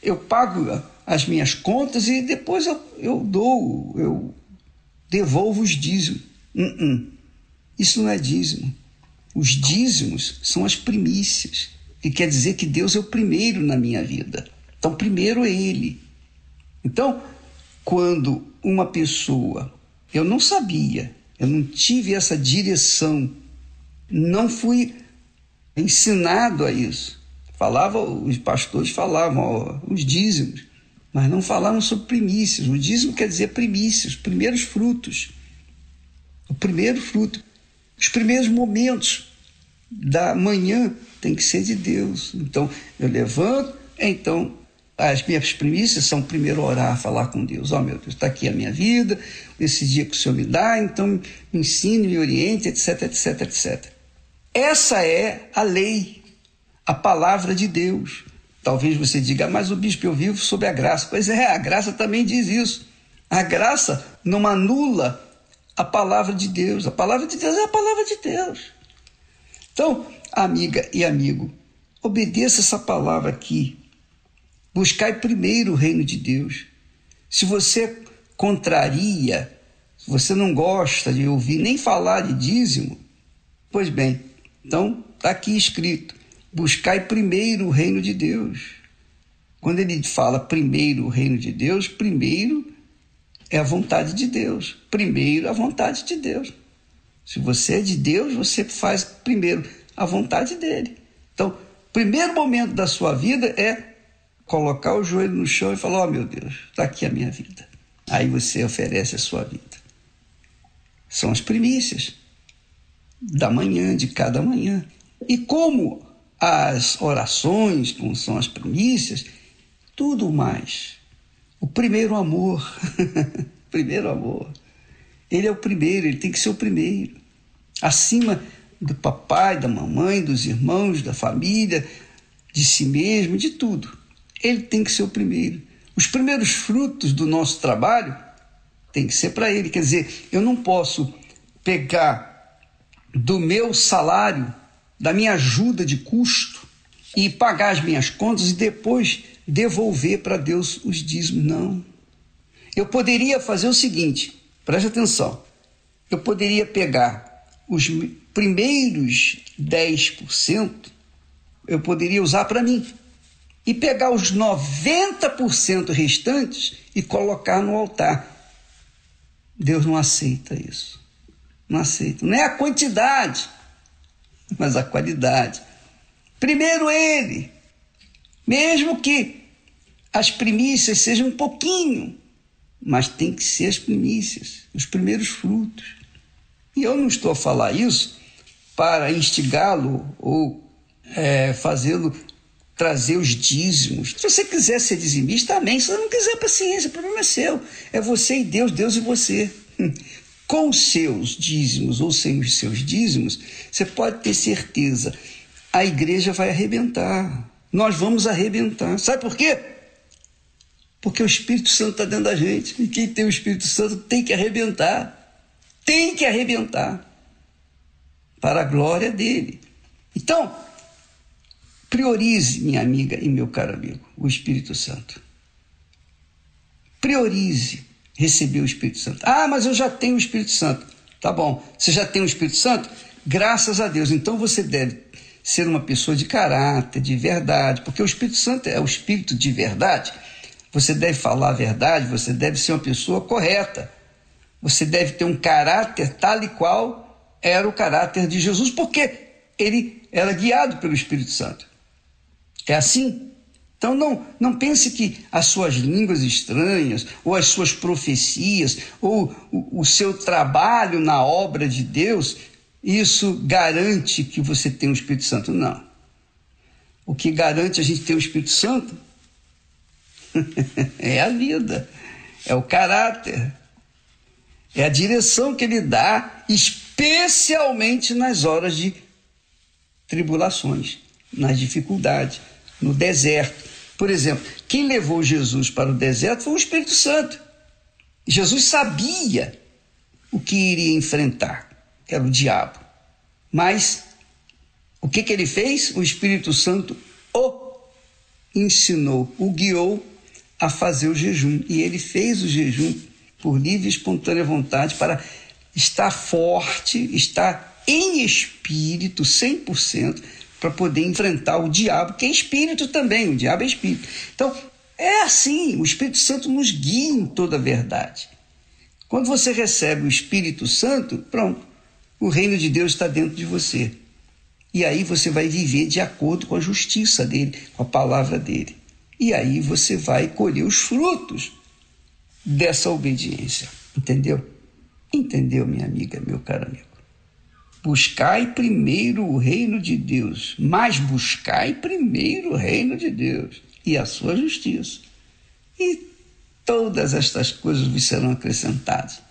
eu pago as minhas contas e depois eu, eu dou, eu devolvo os dízimos. Uh -uh. Isso não é dízimo. Os dízimos são as primícias que quer dizer que Deus é o primeiro na minha vida. Então, primeiro é Ele. Então, quando uma pessoa, eu não sabia, eu não tive essa direção, não fui ensinado a isso. Falava, os pastores falavam ó, os dízimos, mas não falavam sobre primícias. O dízimo quer dizer primícias, primeiros frutos. O primeiro fruto, os primeiros momentos da manhã tem que ser de Deus. Então, eu levanto, então as minhas primícias são primeiro orar, falar com Deus. Ó oh, meu Deus, está aqui a minha vida, esse dia que o Senhor me dá, então me ensine, me oriente, etc, etc, etc. Essa é a lei, a palavra de Deus. Talvez você diga, mas o bispo, eu vivo sob a graça. Pois é, a graça também diz isso. A graça não anula a palavra de Deus. A palavra de Deus é a palavra de Deus. Então, amiga e amigo, obedeça essa palavra aqui. Buscai primeiro o reino de Deus. Se você contraria, se você não gosta de ouvir nem falar de dízimo, pois bem, então está aqui escrito: buscai primeiro o reino de Deus. Quando ele fala primeiro o reino de Deus, primeiro é a vontade de Deus. Primeiro a vontade de Deus. Se você é de Deus, você faz primeiro a vontade dele. Então, primeiro momento da sua vida é colocar o joelho no chão e falar: Ó oh, meu Deus, está aqui a minha vida. Aí você oferece a sua vida. São as primícias da manhã, de cada manhã. E como as orações, como são as primícias, tudo mais. O primeiro amor, primeiro amor. Ele é o primeiro, ele tem que ser o primeiro. Acima do papai, da mamãe, dos irmãos, da família, de si mesmo, de tudo. Ele tem que ser o primeiro. Os primeiros frutos do nosso trabalho tem que ser para ele. Quer dizer, eu não posso pegar do meu salário, da minha ajuda de custo e pagar as minhas contas e depois devolver para Deus os dízimos. Não. Eu poderia fazer o seguinte, preste atenção. Eu poderia pegar os primeiros 10%, eu poderia usar para mim e pegar os 90% restantes e colocar no altar. Deus não aceita isso. Não aceita. Não é a quantidade, mas a qualidade. Primeiro ele, mesmo que as primícias sejam um pouquinho, mas tem que ser as primícias, os primeiros frutos. E eu não estou a falar isso para instigá-lo ou é, fazê-lo trazer os dízimos. Se você quiser ser dizimista, amém. Se você não quiser, paciência, o problema é seu. É você e Deus, Deus e você. Com os seus dízimos ou sem os seus dízimos, você pode ter certeza, a igreja vai arrebentar. Nós vamos arrebentar. Sabe por quê? Porque o Espírito Santo está dentro da gente. E quem tem o Espírito Santo tem que arrebentar. Tem que arrebentar. Para a glória dele. Então, Priorize, minha amiga e meu caro amigo, o Espírito Santo. Priorize receber o Espírito Santo. Ah, mas eu já tenho o Espírito Santo. Tá bom, você já tem o Espírito Santo? Graças a Deus. Então você deve ser uma pessoa de caráter, de verdade, porque o Espírito Santo é o Espírito de verdade. Você deve falar a verdade, você deve ser uma pessoa correta. Você deve ter um caráter tal e qual era o caráter de Jesus, porque ele era guiado pelo Espírito Santo. É assim? Então não, não pense que as suas línguas estranhas, ou as suas profecias, ou o, o seu trabalho na obra de Deus, isso garante que você tem o Espírito Santo. Não. O que garante a gente ter o Espírito Santo é a vida, é o caráter, é a direção que ele dá, especialmente nas horas de tribulações, nas dificuldades no deserto. Por exemplo, quem levou Jesus para o deserto foi o Espírito Santo. Jesus sabia o que iria enfrentar, que era o diabo. Mas o que, que ele fez? O Espírito Santo o ensinou, o guiou a fazer o jejum. E ele fez o jejum por livre e espontânea vontade para estar forte, estar em espírito 100%, para poder enfrentar o diabo, que é espírito também, o diabo é espírito. Então, é assim, o Espírito Santo nos guia em toda a verdade. Quando você recebe o Espírito Santo, pronto, o reino de Deus está dentro de você. E aí você vai viver de acordo com a justiça dele, com a palavra dele. E aí você vai colher os frutos dessa obediência. Entendeu? Entendeu, minha amiga, meu caro amigo? Buscai primeiro o reino de Deus, mas buscai primeiro o reino de Deus e a sua justiça. E todas estas coisas vos serão acrescentadas: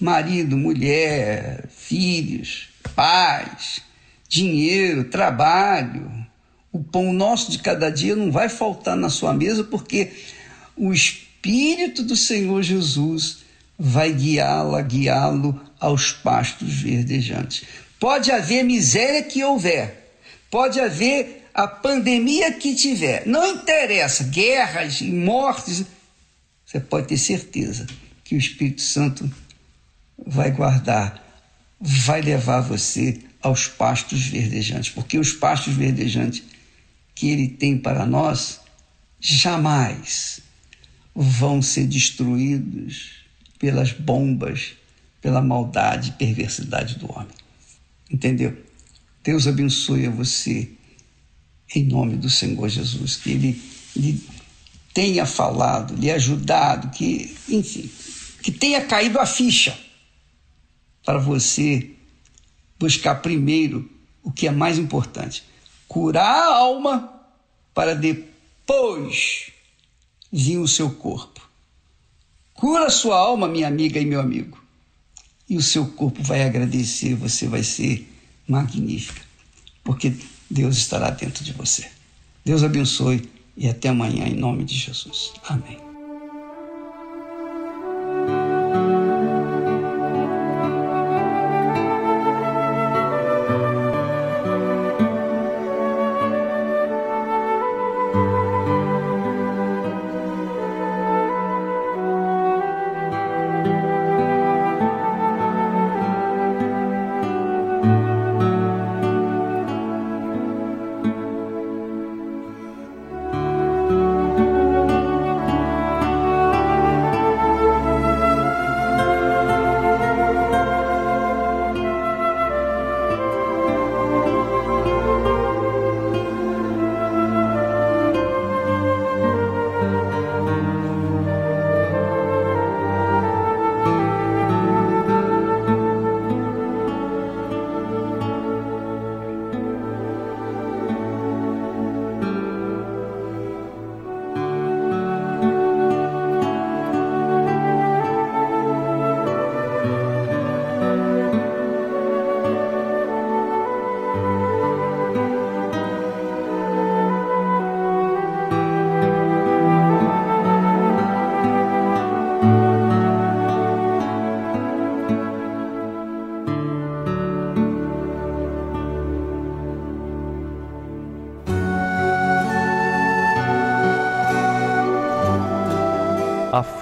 marido, mulher, filhos, pais, dinheiro, trabalho. O pão nosso de cada dia não vai faltar na sua mesa, porque o Espírito do Senhor Jesus vai guiá-la, guiá-lo aos pastos verdejantes. Pode haver miséria que houver, pode haver a pandemia que tiver, não interessa, guerras e mortes, você pode ter certeza que o Espírito Santo vai guardar, vai levar você aos pastos verdejantes, porque os pastos verdejantes que ele tem para nós jamais vão ser destruídos pelas bombas pela maldade e perversidade do homem. Entendeu? Deus abençoe a você, em nome do Senhor Jesus, que Ele lhe tenha falado, lhe ajudado, que, enfim, que tenha caído a ficha para você buscar primeiro o que é mais importante: curar a alma para depois vir o seu corpo. Cura a sua alma, minha amiga e meu amigo, e o seu corpo vai agradecer, você vai ser magnífica, porque Deus estará dentro de você. Deus abençoe e até amanhã, em nome de Jesus. Amém.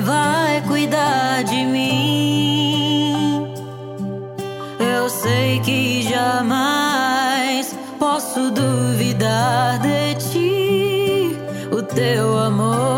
Vai cuidar de mim. Eu sei que jamais posso duvidar de ti. O teu amor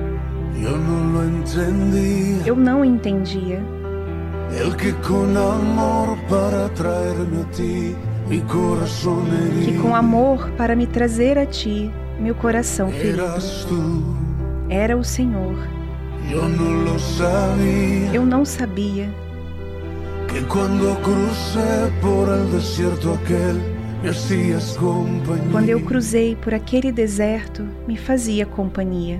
Yo no lo entendía. Eu não entendia. El que con amor para traerme a ti, corazón que herido. com amor para me trazer a ti, meu coração ferido. Eras Era o Senhor. yo no lo sabía. Eu não sabia Que cuando crucé por el desierto aquel, me hacías compañía. quando eu cruzei por aquele deserto, me fazia companhia.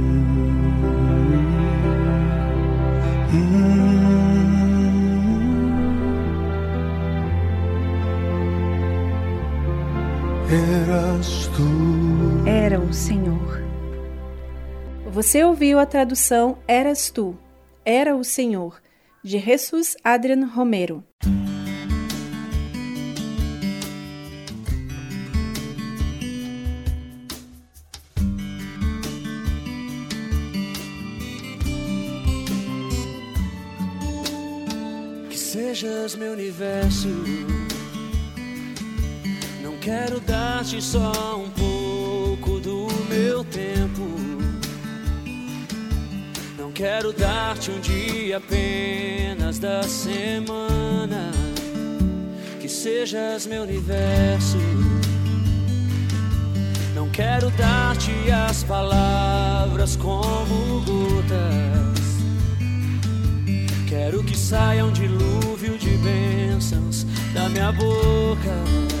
Eras tu. Era o Senhor. Você ouviu a tradução Eras tu, Era o Senhor, de Jesus Adrian Romero. Que sejas meu universo Quero dar-te só um pouco do meu tempo. Não quero dar-te um dia apenas da semana. Que sejas meu universo. Não quero dar-te as palavras como gotas. Quero que saia um dilúvio de bênçãos da minha boca.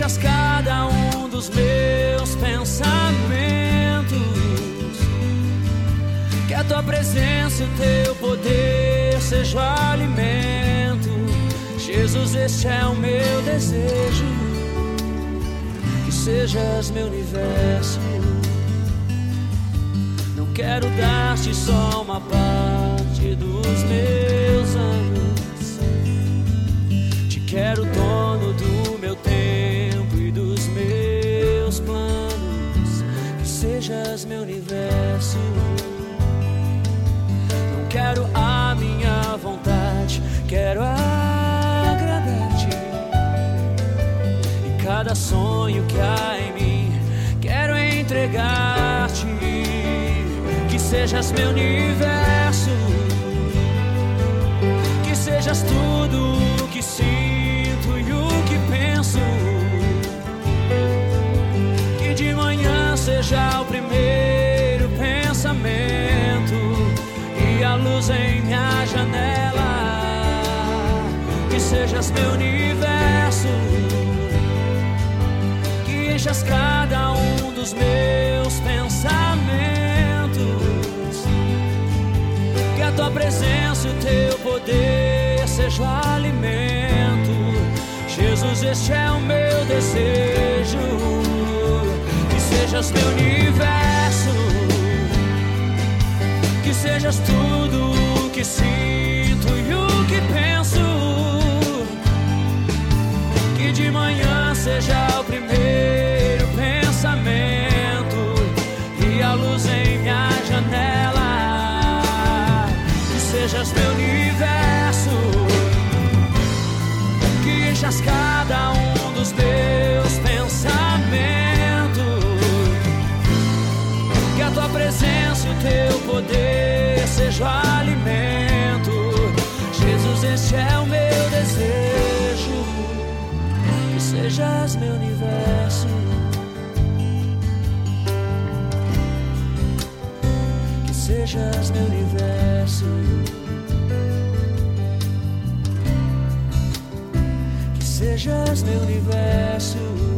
enchas cada um dos meus pensamentos. Que a tua presença e o teu poder seja o alimento. Jesus, este é o meu desejo. Que sejas meu universo. Não quero dar-te só uma parte dos meus anos. Te quero dono do Sejas meu universo. Não quero a minha vontade, quero agradar-te. E cada sonho que há em mim, quero entregar-te. Que sejas meu universo. Que sejas tudo sejas meu universo. Que enchas cada um dos meus pensamentos. Que a tua presença e o teu poder seja o alimento. Jesus, este é o meu desejo. Que sejas meu universo. Que sejas tudo o que sinto Este é o meu desejo. Que sejas meu universo. Que sejas meu universo. Que sejas meu universo.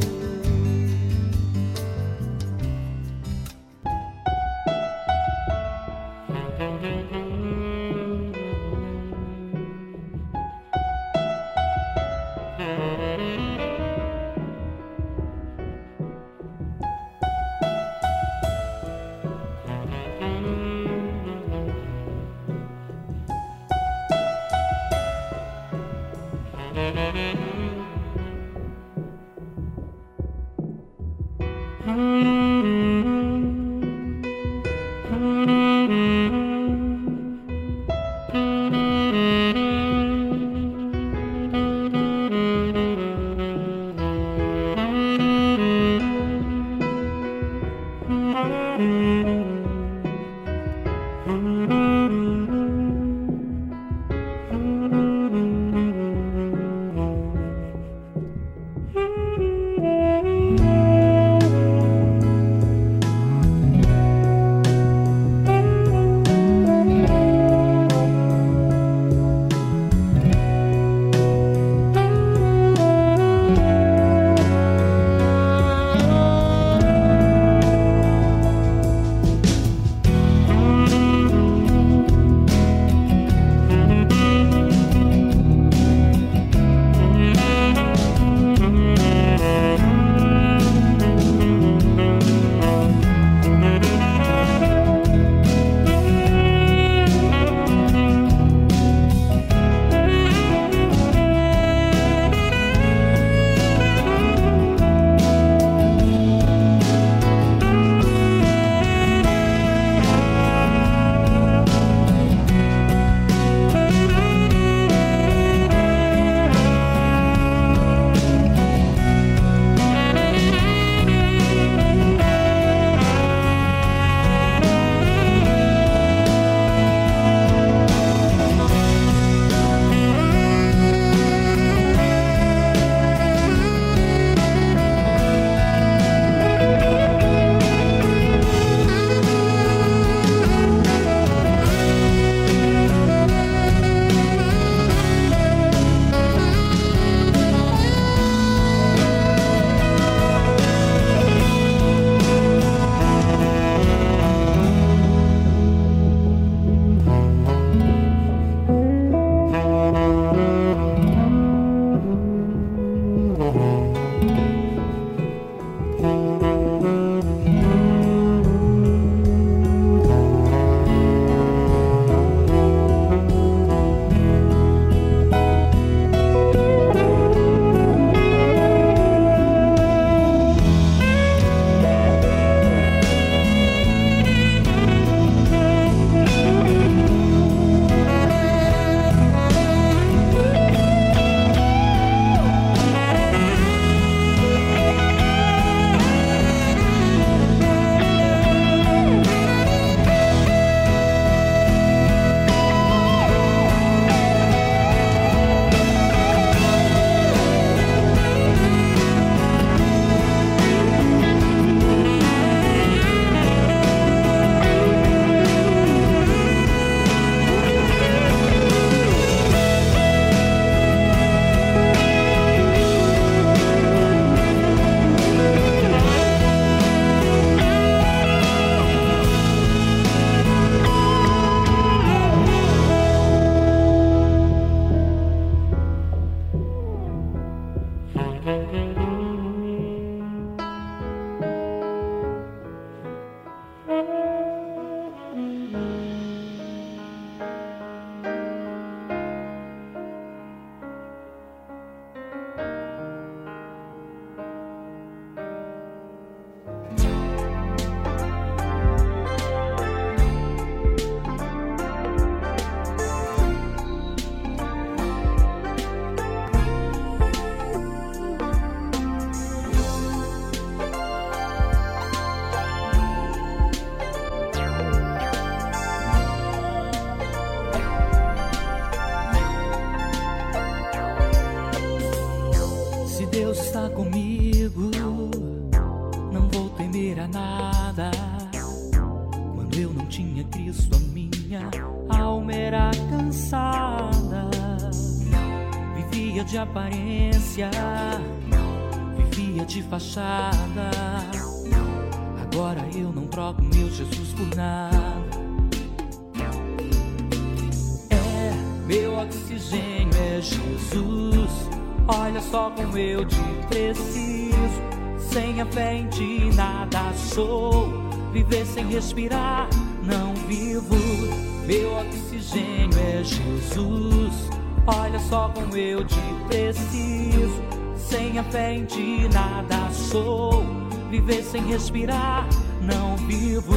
Sem a fé em ti nada sou. Viver sem respirar, não vivo.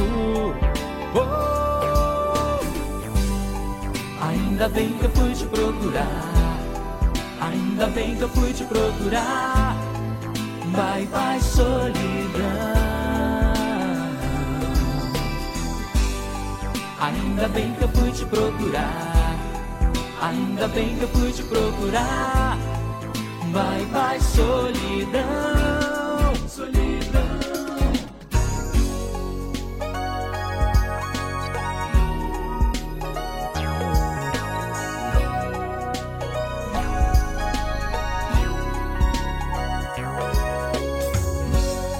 Oh, ainda bem que eu fui te procurar. Ainda bem que eu fui te procurar. Bye bye solidão. Ainda bem que eu fui te procurar. Ainda bem que eu fui te procurar. Bye bye solidão. Solidão.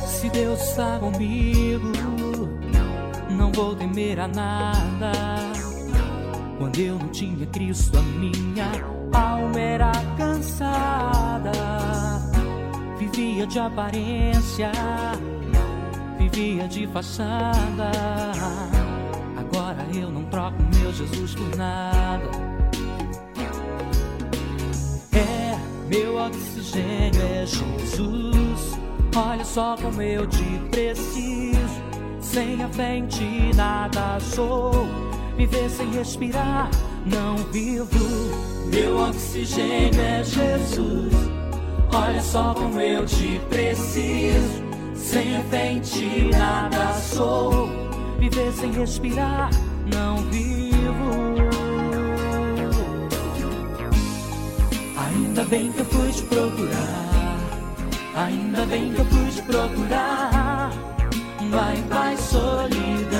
Se Deus está comigo, não vou temer a nada. Quando eu não tinha Cristo, a minha alma era Vivia de aparência, vivia de fachada. Agora eu não troco meu Jesus por nada. É, meu oxigênio é Jesus. Olha só como eu te preciso. Sem a fé em ti nada sou. Viver sem respirar, não vivo. Meu oxigênio é Jesus. Olha só como eu te preciso. Sem ti nada sou. Viver sem respirar, não vivo. Ainda bem que eu fui te procurar. Ainda bem que eu fui te procurar. Vai, vai, solidão.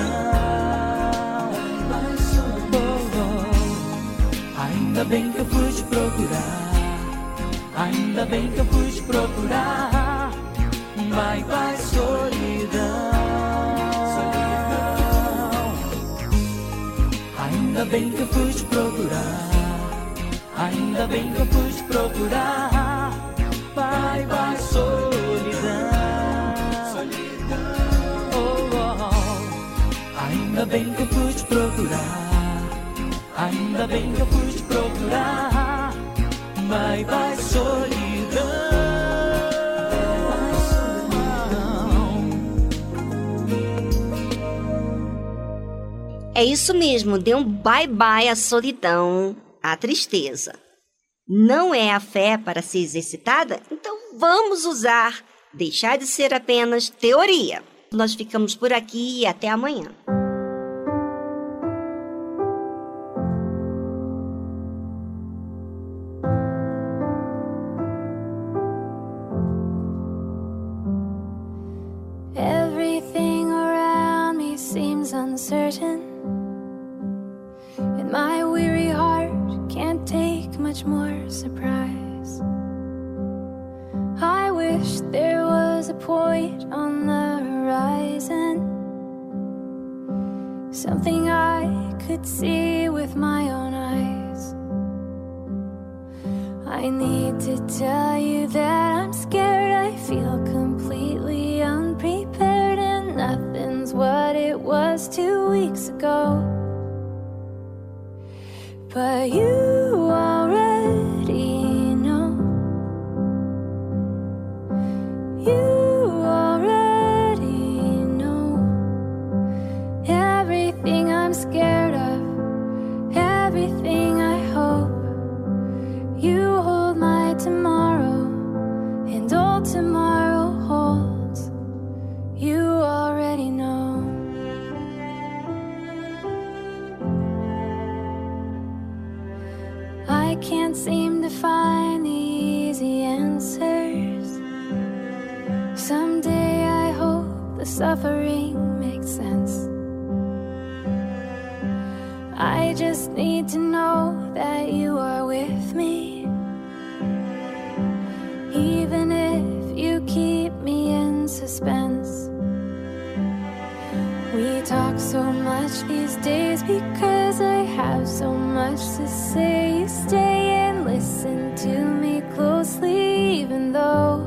Oh, oh. Ainda bem que eu fui te procurar. Ainda bem que eu fui te procurar. Vai, vai, solidão. Ainda bem que eu fui te procurar. Ainda bem que eu fui te procurar. Vai, vai, solidão. Oh, oh. Ainda bem que eu fui te procurar. Ainda bem que eu fui te procurar. Vai, vai, solidão. É isso mesmo, dê um bye-bye à solidão, à tristeza. Não é a fé para ser exercitada? Então vamos usar, deixar de ser apenas teoria. Nós ficamos por aqui e até amanhã. Much more surprise. I wish there was a point on the horizon, something I could see with my own eyes. I need to tell you that I'm scared. I feel completely unprepared, and nothing's what it was two weeks ago. But you already suffering makes sense. I just need to know that you are with me. Even if you keep me in suspense. We talk so much these days because I have so much to say. You stay and listen to me closely, even though